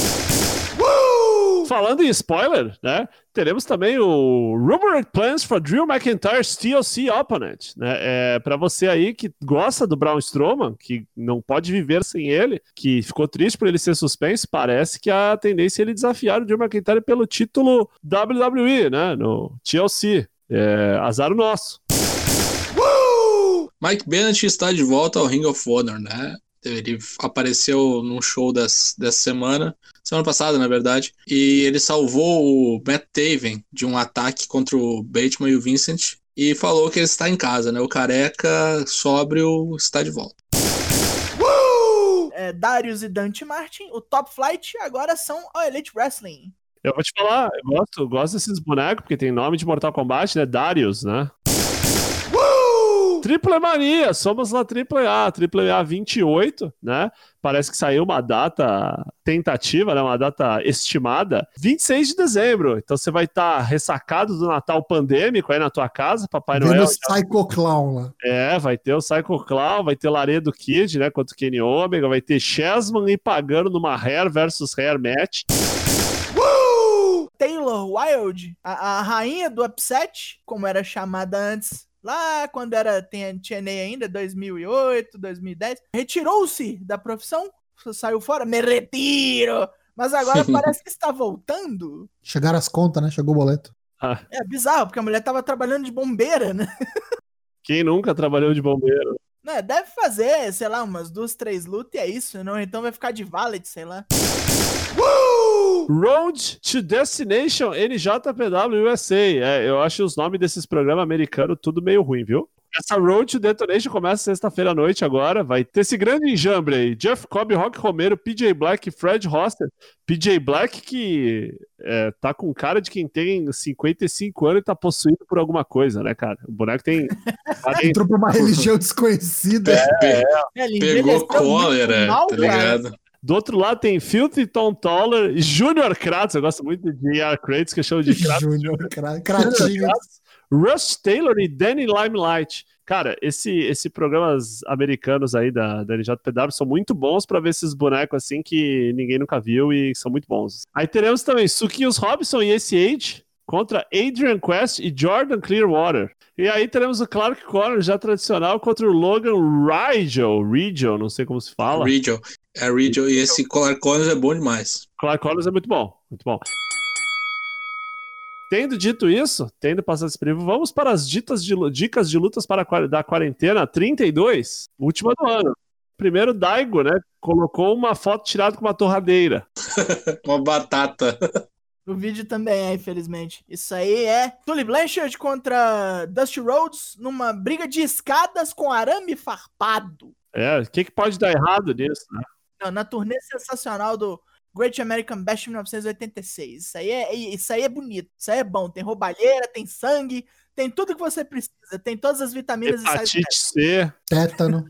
Falando em spoiler, né? Teremos também o Rumored Plans for Drew McIntyre's TLC Opponent, né? É, para você aí que gosta do Braun Strowman, que não pode viver sem ele, que ficou triste por ele ser suspenso, parece que a tendência é ele desafiar o Drew McIntyre pelo título WWE, né? No TLC. É, azar o nosso. Mike Bennett está de volta ao Ring of Honor, né? Ele apareceu num show das, dessa semana, semana passada, na verdade, e ele salvou o Matt Taven de um ataque contra o Bateman e o Vincent e falou que ele está em casa, né? O careca sóbrio está de volta. É, Darius e Dante Martin, o Top Flight, agora são o Elite Wrestling. Eu vou te falar, eu gosto, eu gosto desses bonecos, porque tem nome de Mortal Kombat, né? Darius, né? Triple Mania, somos na Triple A, Triple A 28, né? Parece que saiu uma data tentativa, né? Uma data estimada, 26 de dezembro. Então você vai estar tá ressacado do Natal pandêmico aí na tua casa, Papai Vendo Noel. o Psycho Clown lá. É, vai ter o Psycho Clown, vai ter Laredo Kid, né? Contra o Kenny Omega, vai ter Chessman e pagando numa Hair versus Hair match. Taylor Wilde, a, a rainha do upset, como era chamada antes, lá quando era TNA ainda, 2008, 2010, retirou-se da profissão, saiu fora, me retiro, mas agora parece que está voltando. Chegaram as contas, né? Chegou o boleto. Ah. É bizarro, porque a mulher tava trabalhando de bombeira, né? Quem nunca trabalhou de bombeiro? Não, deve fazer, sei lá, umas duas, três lutas e é isso, não? Então vai ficar de valet, sei lá. Road to Destination NJPW USA. É, eu acho os nomes desses programas americanos tudo meio ruim, viu? Essa Road to Detonation começa sexta-feira à noite agora. Vai ter esse grande enjambre aí. Jeff Cobb, Rock Romero, PJ Black, Fred Hoster. PJ Black que é, tá com cara de quem tem 55 anos e tá possuído por alguma coisa, né, cara? O boneco tem... Entrou pra uma religião desconhecida. É, é. Pegou cólera, tá ligado? Do outro lado tem Filthy Tom Toller e Junior Kratz. Eu gosto muito de R. Kratos, que eu chamo de Kratz. Junior Kratz. Russ Taylor e Danny Limelight. Cara, esse, esse programas americanos aí da, da NJPW são muito bons para ver esses bonecos assim que ninguém nunca viu e são muito bons. Aí teremos também Suquinhos Robson e Ace Age contra Adrian Quest e Jordan Clearwater. E aí teremos o Clark Connor já tradicional contra o Logan Rigel, Rigel, não sei como se fala. Rigel. É Rigel e esse Clark Connors é bom demais. Clark Connors é muito bom, muito bom. Tendo dito isso, tendo passado esse período, vamos para as ditas de, dicas de lutas para da quarentena 32, última do ano. Primeiro, Daigo, né? Colocou uma foto tirada com uma torradeira. uma batata. No vídeo também é, infelizmente. Isso aí é Tully Blanchard contra Dusty Rhodes numa briga de escadas com arame farpado. É, o que, que pode dar errado nisso, né? Não, na turnê sensacional do Great American Bash 1986. Isso aí, é, isso aí é bonito, isso aí é bom. Tem roubalheira, tem sangue, tem tudo que você precisa, tem todas as vitaminas Hepatite C. Tétano.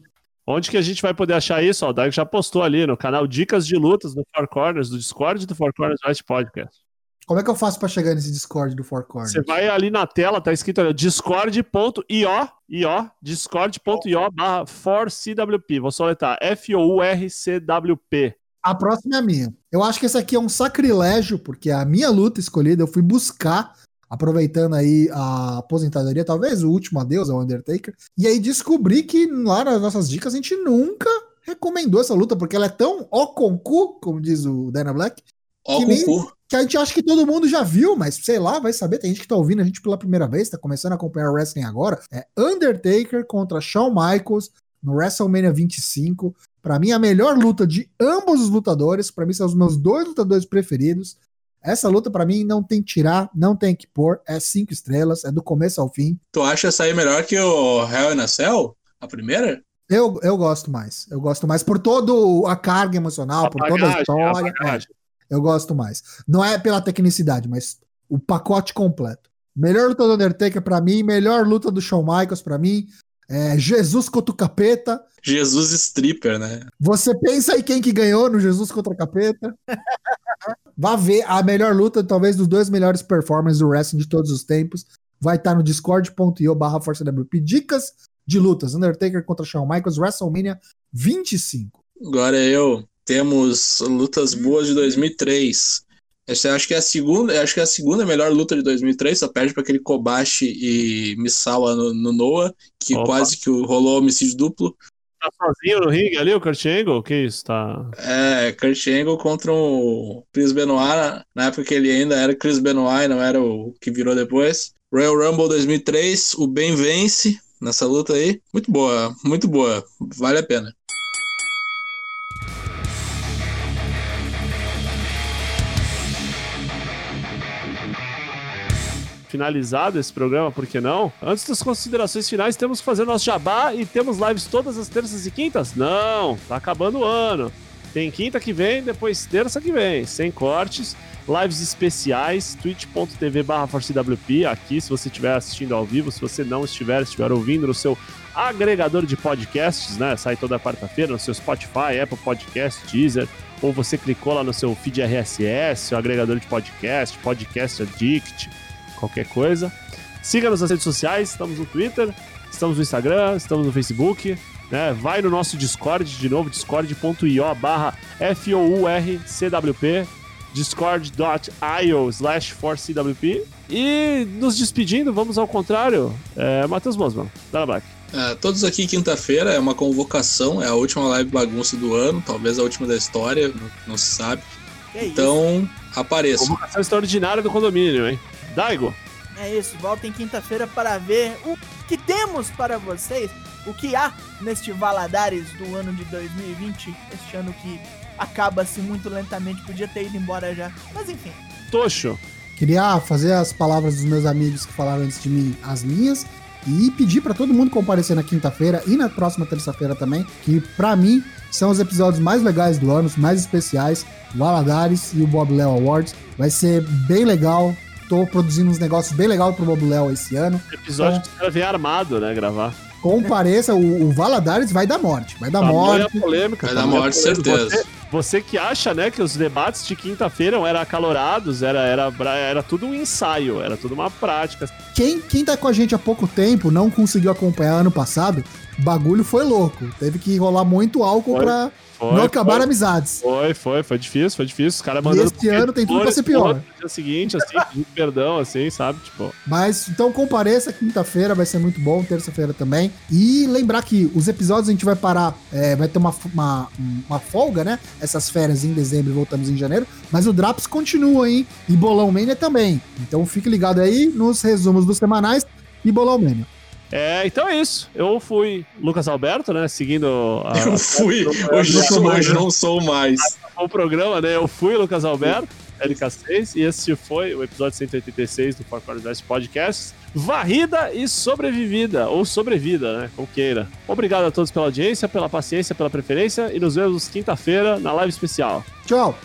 Onde que a gente vai poder achar isso? Ó, o Daigo já postou ali no canal Dicas de Lutas do Four Corners, do Discord do Four Corners West Podcast. Como é que eu faço pra chegar nesse Discord do Four Corners? Você vai ali na tela, tá escrito ali, discord.io, io, discord.io barra 4CWP. Vou soletrar, F-O-U-R-C-W-P. A próxima é a minha. Eu acho que esse aqui é um sacrilégio, porque a minha luta escolhida eu fui buscar, aproveitando aí a aposentadoria, talvez o último adeus ao Undertaker, e aí descobri que lá nas nossas dicas a gente nunca recomendou essa luta, porque ela é tão ó com cu, como diz o Dana Black, Ó, Que nem- Cucu. Que a gente acha que todo mundo já viu, mas sei lá, vai saber. Tem gente que tá ouvindo a gente pela primeira vez, tá começando a acompanhar o wrestling agora. É Undertaker contra Shawn Michaels no WrestleMania 25. Pra mim, a melhor luta de ambos os lutadores. Pra mim, são os meus dois lutadores preferidos. Essa luta, pra mim, não tem que tirar, não tem que pôr. É cinco estrelas, é do começo ao fim. Tu acha essa aí melhor que o Hell in a Cell? A primeira? Eu, eu gosto mais. Eu gosto mais por toda a carga emocional, por toda a bagagem, história. a bagagem. É, eu gosto mais. Não é pela tecnicidade, mas o pacote completo. Melhor luta do Undertaker pra mim, melhor luta do Shawn Michaels pra mim. É, Jesus contra o Capeta. Jesus Stripper, né? Você pensa aí quem que ganhou no Jesus contra o Capeta? Vá ver a melhor luta, talvez dos dois melhores performances do wrestling de todos os tempos. Vai estar no discord.io barra Força WP. Dicas de lutas. Undertaker contra Shawn Michaels, WrestleMania 25. Agora eu. Temos lutas boas de 2003. Essa eu acho que é a segunda, acho que é a segunda melhor luta de 2003, só perde para aquele Kobashi e Misawa no, no Noah, que Opa. quase que rolou homicídio duplo. Tá sozinho no ringue ali, o Kurt Angle? Que isso, tá... É, Kurt Angle contra o Chris Benoit, na época que ele ainda era Chris Benoit e não era o que virou depois. Royal Rumble 2003, o Ben vence nessa luta aí. Muito boa, muito boa, vale a pena. Finalizado esse programa, por que não? Antes das considerações finais, temos que fazer nosso jabá e temos lives todas as terças e quintas? Não, tá acabando o ano. Tem quinta que vem, depois terça que vem, sem cortes, lives especiais, twitch.tv barra aqui se você estiver assistindo ao vivo, se você não estiver, estiver ouvindo no seu agregador de podcasts, né, sai toda quarta-feira no seu Spotify, Apple Podcast, Deezer, ou você clicou lá no seu feed RSS, seu agregador de podcast, Podcast Addict, qualquer coisa. Siga-nos nas redes sociais, estamos no Twitter, estamos no Instagram, estamos no Facebook. Né? Vai no nosso Discord de novo, discord.io barra F-O-U-R-C-W-P, discord.io slash 4CWP. E nos despedindo, vamos ao contrário. É, Matheus Mosman, Dana Black. É, todos aqui quinta-feira é uma convocação, é a última live bagunça do ano, talvez a última da história, não, não se sabe. Que é. Então, apareçam. Convocação extraordinária do condomínio, hein? Daigo, É isso, voltem quinta-feira para ver o que temos para vocês, o que há neste Valadares do ano de 2020, este ano que acaba-se muito lentamente, podia ter ido embora já, mas enfim. Tocho, Queria fazer as palavras dos meus amigos que falaram antes de mim, as minhas, e pedir pra todo mundo comparecer na quinta-feira e na próxima terça-feira também, que pra mim são os episódios mais legais do ano, os mais especiais, Valadares e o Bob Léo Awards. Vai ser bem legal. Tô produzindo uns negócios bem legais pro Bob Léo esse ano. episódio que o cara vem armado, né? Gravar. Compareça, o, o Valadares vai dar morte. Vai dar morte. polêmica. Vai dar tamanha morte, polêmica. certeza. Você, você que acha, né, que os debates de quinta-feira eram acalorados, era, era, era tudo um ensaio, era tudo uma prática. Quem, quem tá com a gente há pouco tempo, não conseguiu acompanhar ano passado, o bagulho foi louco. Teve que rolar muito álcool Foi, pra Foi, não acabar foi, amizades. foi, foi, foi difícil, foi difícil. Os caras E mandando. esse ano tem tudo pra ser pior. No dia seguinte, assim, perdão, assim, sabe? Tipo, Mas então compareça quinta-feira, vai ser muito bom, terça-feira também. E lembrar que os episódios a gente vai parar, é, vai ter uma, uma, uma folga, né? Essas férias em dezembro e voltamos em janeiro. Mas o Drops continua, hein? E Bolão Mania também. Então fique ligado aí nos resumos dos semanais e Bolão Mania. É, então é isso. Eu fui Lucas Alberto, né? Seguindo a- Eu fui, hoje, não sou mais, hoje não sou mais. o programa, né? Eu fui Lucas Alberto, LK6, e esse foi o episódio 186 do Four Corners West Podcast. Varrida e sobrevivida, ou sobrevida, né? Como queira. Obrigado a todos pela audiência, pela paciência, pela preferência, e nos vemos quinta-feira na live especial. Tchau!